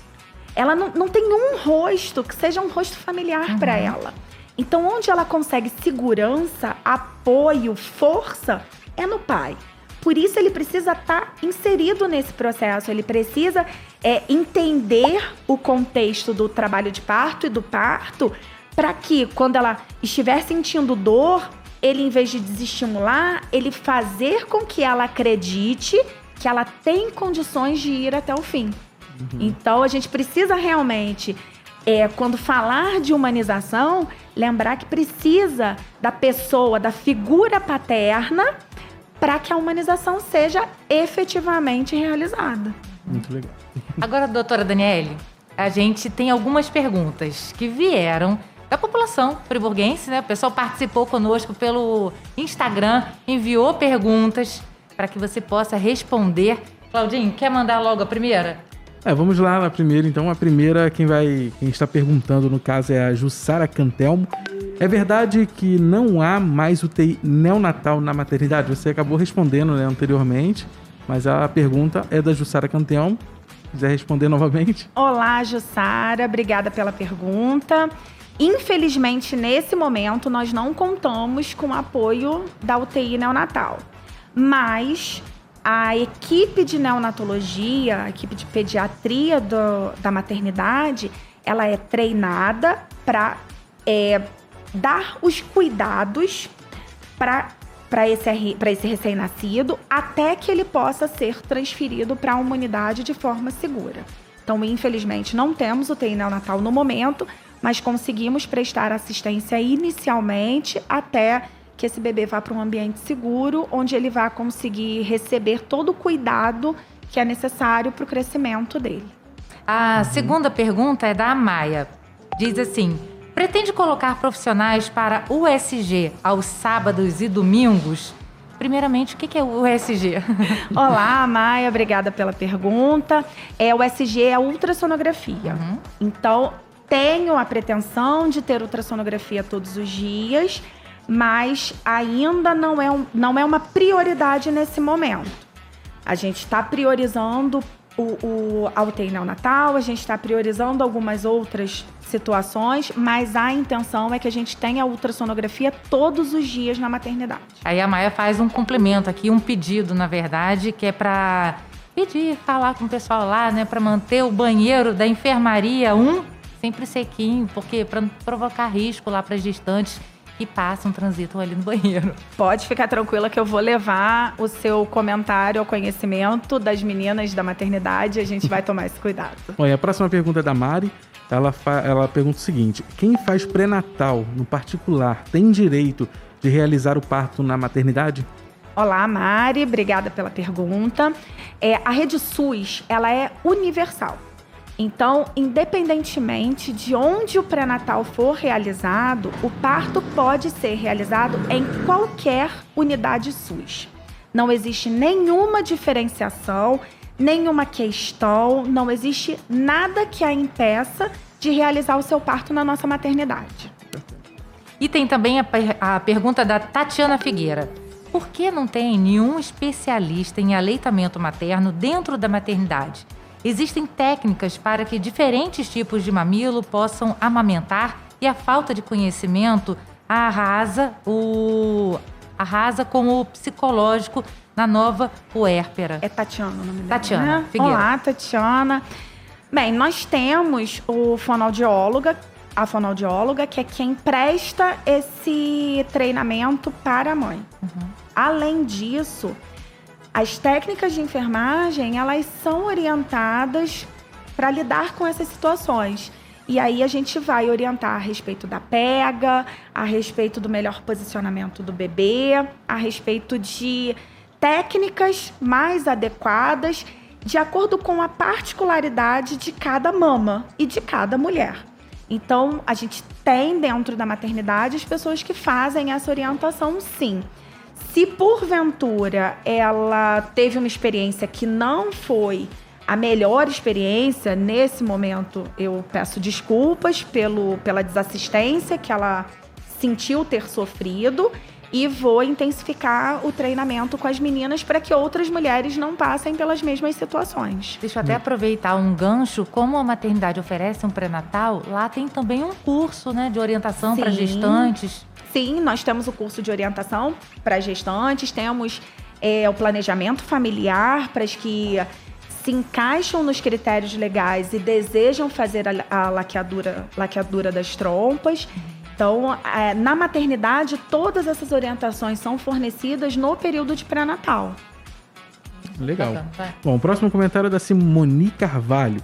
Speaker 6: Ela não, não tem um rosto que seja um rosto familiar para ela. Então, onde ela consegue segurança, apoio, força, é no pai. Por isso, ele precisa estar inserido nesse processo. Ele precisa é, entender o contexto do trabalho de parto e do parto, para que, quando ela estiver sentindo dor, ele, em vez de desestimular, ele fazer com que ela acredite que ela tem condições de ir até o fim. Então a gente precisa realmente, é, quando falar de humanização, lembrar que precisa da pessoa, da figura paterna, para que a humanização seja efetivamente realizada.
Speaker 5: Muito legal.
Speaker 3: Agora, doutora Daniele, a gente tem algumas perguntas que vieram da população friburguense, né? O pessoal participou conosco pelo Instagram, enviou perguntas para que você possa responder. Claudinho, quer mandar logo a primeira?
Speaker 5: É, vamos lá na primeira, então. A primeira, quem vai. Quem está perguntando, no caso, é a Jussara Cantelmo. É verdade que não há mais UTI neonatal na maternidade? Você acabou respondendo né, anteriormente, mas a pergunta é da Jussara Cantelmo. Quiser responder novamente?
Speaker 6: Olá, Jussara, obrigada pela pergunta. Infelizmente, nesse momento, nós não contamos com o apoio da UTI neonatal. Mas a equipe de neonatologia, a equipe de pediatria do- da maternidade, ela é treinada para dar os cuidados para esse, arre- pra esse recém-nascido até que ele possa ser transferido para uma unidade de forma segura. Então, infelizmente, não temos o TI neonatal no momento, mas conseguimos prestar assistência inicialmente até que esse bebê vá para um ambiente seguro, onde ele vai conseguir receber todo o cuidado que é necessário para o crescimento dele.
Speaker 3: A segunda pergunta é da Amaia. Diz assim: pretende colocar profissionais para USG aos sábados e domingos? Primeiramente, o que é o USG?
Speaker 6: Olá, Maia, obrigada pela pergunta. É, o SG é a ultrassonografia.
Speaker 3: Uhum.
Speaker 6: Então, tenho a pretensão de ter ultrassonografia todos os dias, mas ainda não é, um- não é uma prioridade nesse momento. A gente está priorizando o, o, a UTI neonatal, a gente está priorizando algumas outras situações, mas a intenção é que a gente tenha ultrassonografia todos os dias na maternidade.
Speaker 3: Aí a Maia faz um complemento aqui, um pedido, na verdade, que é para pedir, falar com o pessoal lá, né, para manter o banheiro da enfermaria um sempre sequinho, porque para não provocar risco lá para as gestantes que passam, transitam ali no banheiro.
Speaker 6: Pode ficar tranquila que eu vou levar o seu comentário ao conhecimento das meninas da maternidade e a gente vai tomar esse cuidado.
Speaker 5: Olha, a próxima pergunta é da Mari. Ela, ela pergunta o seguinte: quem faz pré-natal no particular tem direito de realizar o parto na maternidade?
Speaker 6: Olá, Mari, obrigada pela pergunta. É, a rede SUS, ela é universal. Então, independentemente de onde o pré-natal for realizado, o parto pode ser realizado em qualquer unidade SUS. Não existe nenhuma diferenciação, nenhuma questão, não existe nada que a impeça de realizar o seu parto na nossa maternidade.
Speaker 3: E tem também a, per- a pergunta da Tatiana Figueira. Por que não tem nenhum especialista em aleitamento materno dentro da maternidade? Existem técnicas para que diferentes tipos de mamilo possam amamentar e a falta de conhecimento arrasa o arrasa com o psicológico na nova puérpera.
Speaker 6: É Tatiana o nome dela,
Speaker 3: Tatiana
Speaker 6: né?
Speaker 3: Figueira.
Speaker 6: Olá, Tatiana. Bem, nós temos o fonoaudióloga, a fonoaudióloga, que é quem presta esse treinamento para a mãe. Além disso, as técnicas de enfermagem, elas são orientadas para lidar com essas situações. E aí a gente vai orientar a respeito da pega, a respeito do melhor posicionamento do bebê, a respeito de técnicas mais adequadas de acordo com a particularidade de cada mama e de cada mulher. Então, a gente tem dentro da maternidade as pessoas que fazem essa orientação, sim. Se porventura ela teve uma experiência que não foi a melhor experiência, nesse momento eu peço desculpas pelo, pela desassistência que ela sentiu ter sofrido e vou intensificar o treinamento com as meninas para que outras mulheres não passem pelas mesmas situações.
Speaker 3: Deixa eu até aproveitar um gancho. Como a maternidade oferece um pré-natal, lá tem também um curso né, de orientação para gestantes.
Speaker 6: Sim, nós temos o curso de orientação para gestantes, temos é, o planejamento familiar para as que se encaixam nos critérios legais e desejam fazer a, a laqueadura, laqueadura das trompas. Então, é, na maternidade, todas essas orientações são fornecidas no período de pré-natal.
Speaker 5: Legal.
Speaker 3: Vai.
Speaker 5: Bom, o próximo comentário é da Simoni Carvalho.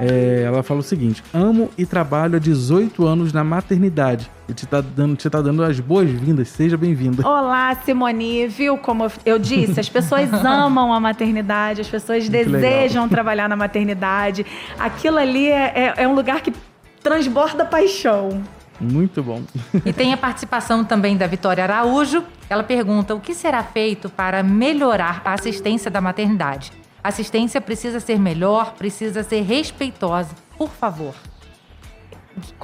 Speaker 5: É, ela fala o seguinte: Amo e trabalho há 18 anos na maternidade. E te tá dando, te tá dando as boas-vindas. Seja bem-vinda.
Speaker 6: Olá, Simone. Viu como eu disse? As pessoas amam a maternidade, as pessoas
Speaker 5: Muito
Speaker 6: desejam trabalhar na maternidade. Aquilo ali é, é- é um lugar que transborda paixão.
Speaker 5: Muito bom.
Speaker 3: E tem a participação também da Vitória Araújo. Ela pergunta: o que será feito para melhorar a assistência da maternidade? A assistência precisa ser melhor, precisa ser respeitosa. Por favor.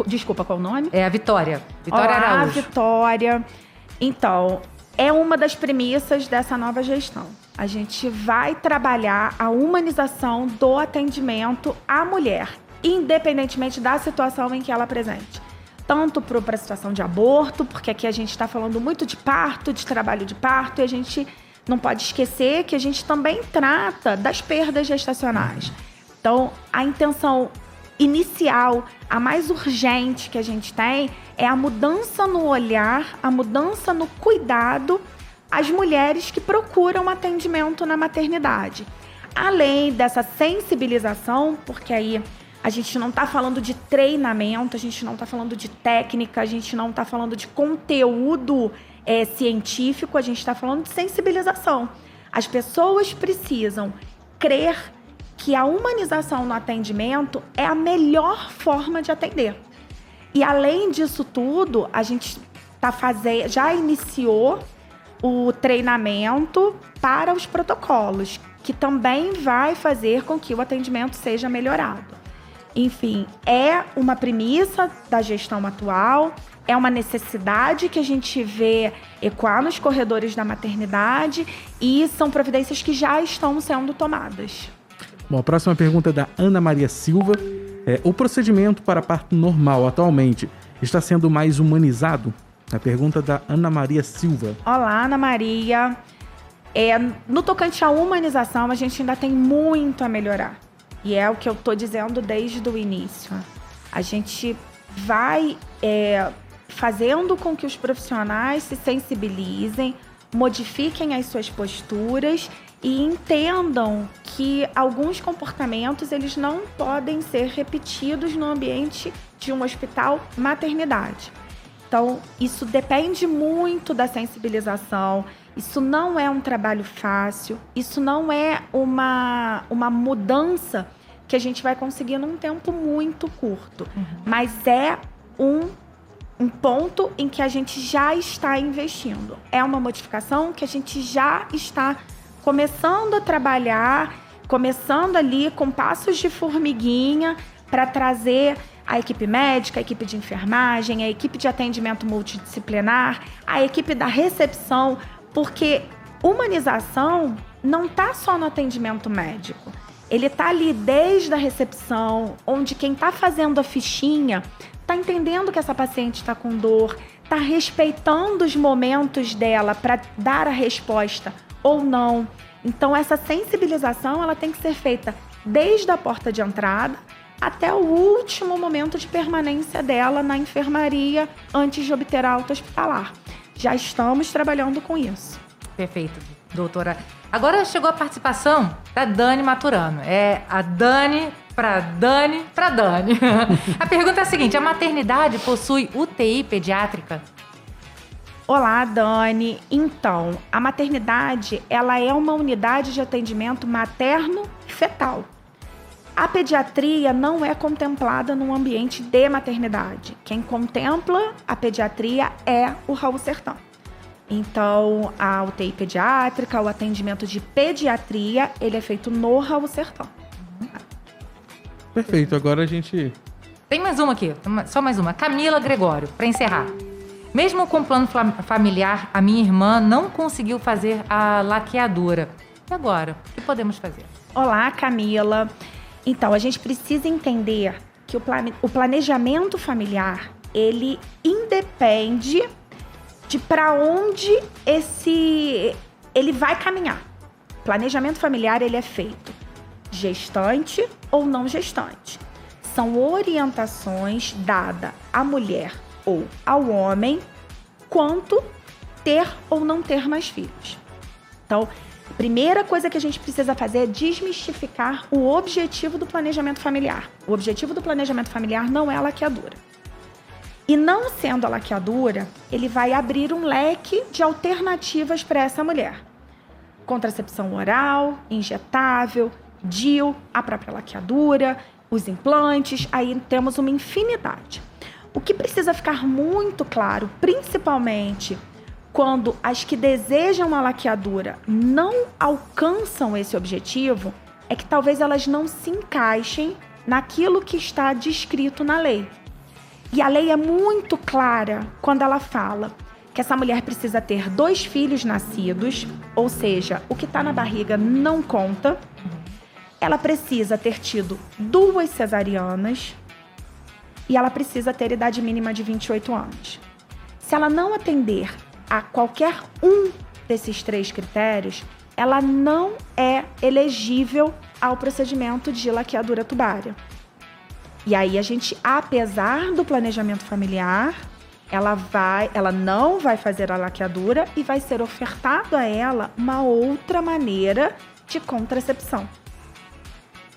Speaker 6: Desculpa, qual o nome?
Speaker 3: É a Vitória. Vitória
Speaker 6: Olá,
Speaker 3: Araújo.
Speaker 6: Vitória. Então, é uma das premissas dessa nova gestão. A gente vai trabalhar a humanização do atendimento à mulher, independentemente da situação em que ela apresente. Tanto para a situação de aborto, porque aqui a gente está falando muito de parto, de trabalho de parto, e a gente não pode esquecer que a gente também trata das perdas gestacionais. Então, a intenção inicial, a mais urgente que a gente tem, é a mudança no olhar, a mudança no cuidado às mulheres que procuram atendimento na maternidade. Além dessa sensibilização, porque aí a gente não está falando de treinamento, a gente não está falando de técnica, a gente não está falando de conteúdo é, científico, a gente está falando de sensibilização. As pessoas precisam crer que a humanização no atendimento é a melhor forma de atender. E além disso tudo, a gente tá fazendo, já iniciou o treinamento para os protocolos, que também vai fazer com que o atendimento seja melhorado. Enfim, é uma premissa da gestão atual, é uma necessidade que a gente vê ecoar nos corredores da maternidade e são providências que já estão sendo tomadas.
Speaker 5: Bom, a próxima pergunta é da Ana Maria Silva. É, o procedimento para parto normal atualmente está sendo mais humanizado? A pergunta é da Ana Maria Silva.
Speaker 6: Olá, Ana Maria. É, no tocante à humanização, a gente ainda tem muito a melhorar. E é o que eu estou dizendo desde o início. A gente vai é, fazendo com que os profissionais se sensibilizem, modifiquem as suas posturas e entendam que alguns comportamentos eles não podem ser repetidos no ambiente de um hospital maternidade. Então, isso depende muito da sensibilização. Isso não é um trabalho fácil, isso não é uma, uma mudança que a gente vai conseguir num tempo muito curto. Mas é um, um ponto em que a gente já está investindo. É uma modificação que a gente já está começando a trabalhar, começando ali com passos de formiguinha para trazer a equipe médica, a equipe de enfermagem, a equipe de atendimento multidisciplinar, a equipe da recepção, porque humanização não está só no atendimento médico. Ele está ali desde a recepção, onde quem está fazendo a fichinha está entendendo que essa paciente está com dor, está respeitando os momentos dela para dar a resposta ou não. Então essa sensibilização ela tem que ser feita desde a porta de entrada até o último momento de permanência dela na enfermaria antes de obter a alta hospitalar. Já estamos trabalhando com isso.
Speaker 3: Perfeito, doutora. Agora chegou a participação da Dani Maturano. É a Dani para Dani para Dani. a pergunta é a seguinte: a maternidade possui UTI pediátrica?
Speaker 6: Olá, Dani. Então, a maternidade, ela é uma unidade de atendimento materno e fetal. A pediatria não é contemplada no ambiente de maternidade. Quem contempla a pediatria é o Raul Sertão. Então, a UTI pediátrica, o atendimento de pediatria, ele é feito no Raul Sertão.
Speaker 5: Perfeito, agora a gente.
Speaker 3: Tem mais uma aqui, só mais uma. Camila Gregório, para encerrar. Mesmo com o plano familiar, a minha irmã não conseguiu fazer a laqueadura. E agora? O que podemos fazer?
Speaker 6: Olá, Camila. Então, a gente precisa entender que o, plane... o planejamento familiar, ele independe de para onde esse ele vai caminhar. Planejamento familiar ele é feito gestante ou não gestante. São orientações dadas à mulher ou ao homem quanto ter ou não ter mais filhos. Então, a primeira coisa que a gente precisa fazer é desmistificar o objetivo do planejamento familiar. O objetivo do planejamento familiar não é a laqueadura. E não sendo a laqueadura, ele vai abrir um leque de alternativas para essa mulher. Contracepção oral, injetável, DIL, a própria laqueadura, os implantes, aí temos uma infinidade. O que precisa ficar muito claro, principalmente quando as que desejam a laqueadura não alcançam esse objetivo, é que talvez elas não se encaixem naquilo que está descrito na lei. E a lei é muito clara quando ela fala que essa mulher precisa ter dois filhos nascidos, ou seja, o que está na barriga não conta. Ela precisa ter tido duas cesarianas e ela precisa ter idade mínima de 28 anos. Se ela não atender a qualquer um desses três critérios, ela não é elegível ao procedimento de laqueadura tubária. E aí a gente, apesar do planejamento familiar, ela vai, ela não vai fazer a laqueadura e vai ser ofertado a ela uma outra maneira de contracepção.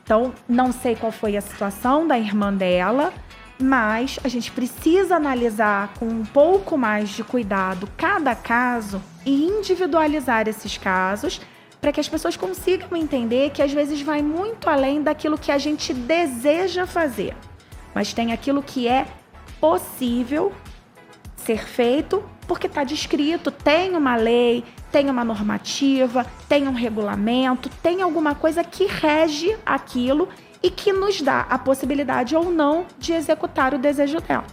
Speaker 6: Então, não sei qual foi a situação da irmã dela, mas a gente precisa analisar com um pouco mais de cuidado cada caso e individualizar esses casos para que as pessoas consigam entender que às vezes vai muito além daquilo que a gente deseja fazer, mas tem aquilo que é possível ser feito porque está descrito, tem uma lei, tem uma normativa, tem um regulamento, tem alguma coisa que rege aquilo e que nos dá a possibilidade ou não de executar o desejo dela.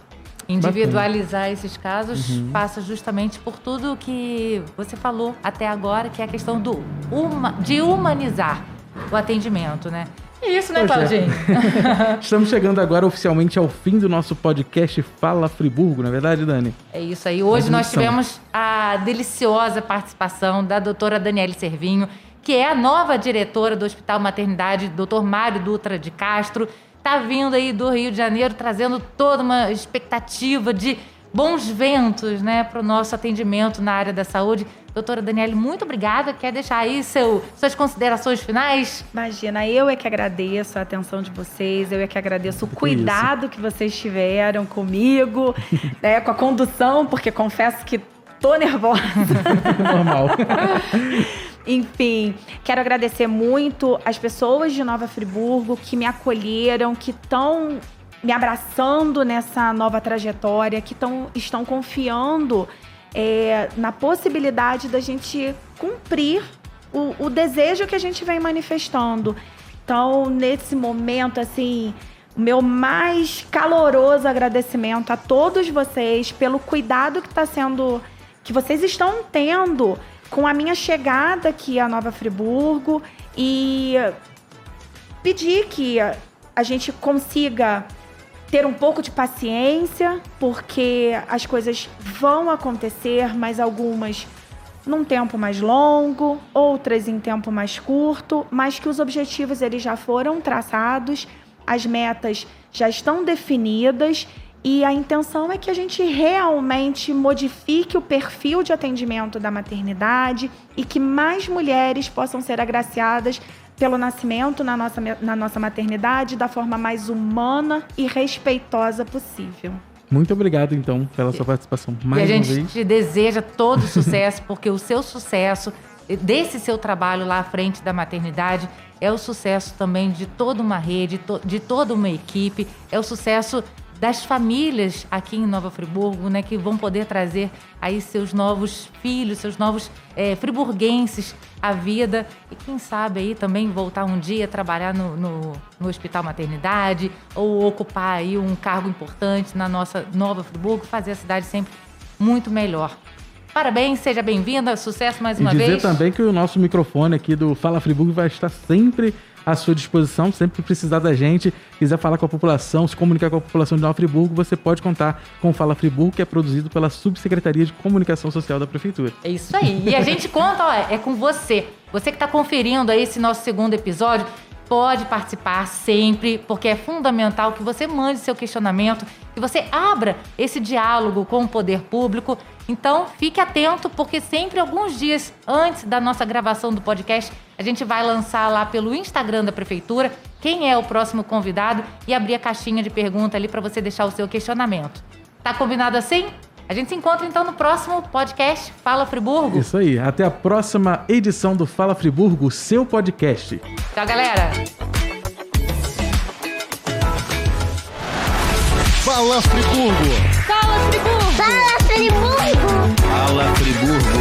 Speaker 3: Individualizar Bacana. esses casos uhum. passa justamente por tudo que você falou até agora, que é a questão do uma, de humanizar o atendimento, né? É isso, né, Claudinho?
Speaker 5: É. Estamos chegando agora oficialmente ao fim do nosso podcast Fala Friburgo, não é verdade, Dani?
Speaker 3: É isso aí. Hoje nós tivemos a deliciosa participação da doutora Daniele Servinho, que é a nova diretora do Hospital Maternidade, doutor Mário Dutra de Castro tá vindo aí do Rio de Janeiro trazendo toda uma expectativa de bons ventos, né, para o nosso atendimento na área da saúde. Doutora Daniele, muito obrigada. Quer deixar aí seu, suas considerações finais?
Speaker 6: Imagina, eu é que agradeço a atenção de vocês, eu é que agradeço o cuidado Isso. que vocês tiveram comigo, né, com a condução, porque confesso que tô nervosa.
Speaker 5: Normal.
Speaker 6: Enfim, quero agradecer muito as pessoas de Nova Friburgo que me acolheram, que estão me abraçando nessa nova trajetória, que tão, estão confiando é, na possibilidade da gente cumprir o, o desejo que a gente vem manifestando. Então, nesse momento, assim, meu mais caloroso agradecimento a todos vocês pelo cuidado que está sendo, que vocês estão tendo com a minha chegada aqui a Nova Friburgo e pedir que a gente consiga ter um pouco de paciência, porque as coisas vão acontecer, mas algumas num tempo mais longo, outras em tempo mais curto, mas que os objetivos eles já foram traçados, as metas já estão definidas e a intenção é que a gente realmente modifique o perfil de atendimento da maternidade e que mais mulheres possam ser agraciadas pelo nascimento na nossa, na nossa maternidade da forma mais humana e respeitosa possível.
Speaker 5: Muito obrigado, então, pela sua participação mais
Speaker 3: e a
Speaker 5: uma
Speaker 3: gente
Speaker 5: vez.
Speaker 3: te deseja todo sucesso, porque o seu sucesso, desse seu trabalho lá à frente da maternidade, é o sucesso também de toda uma rede, de toda uma equipe, é o sucesso das famílias aqui em Nova Friburgo, né, que vão poder trazer aí seus novos filhos, seus novos eh, friburguenses à vida e quem sabe aí também voltar um dia a trabalhar no, no, no Hospital Maternidade ou ocupar aí um cargo importante na nossa Nova Friburgo, fazer a cidade sempre muito melhor. Parabéns, seja bem-vinda, sucesso mais
Speaker 5: E
Speaker 3: uma
Speaker 5: dizer
Speaker 3: vez.
Speaker 5: também que o nosso microfone aqui do Fala Friburgo vai estar sempre à sua disposição, sempre que precisar da gente, quiser falar com a população, se comunicar com a população de Nova Friburgo, você pode contar com o Fala Friburgo, que é produzido pela Subsecretaria de Comunicação Social da Prefeitura.
Speaker 3: É isso aí. E a gente conta, ó, é com você. Você que está conferindo aí esse nosso segundo episódio, pode participar sempre, porque é fundamental que você mande seu questionamento, que você abra esse diálogo com o poder público. Então, fique atento, porque sempre alguns dias antes da nossa gravação do podcast, a gente vai lançar lá pelo Instagram da prefeitura quem é o próximo convidado e abrir a caixinha de pergunta ali para você deixar o seu questionamento. Tá combinado assim? A gente se encontra então no próximo podcast Fala Friburgo.
Speaker 5: Isso aí. Até a próxima edição do Fala Friburgo, seu podcast.
Speaker 3: Tchau, galera. Fala Friburgo. Fala Friburgo. Fala Friburgo.
Speaker 2: Fala Friburgo.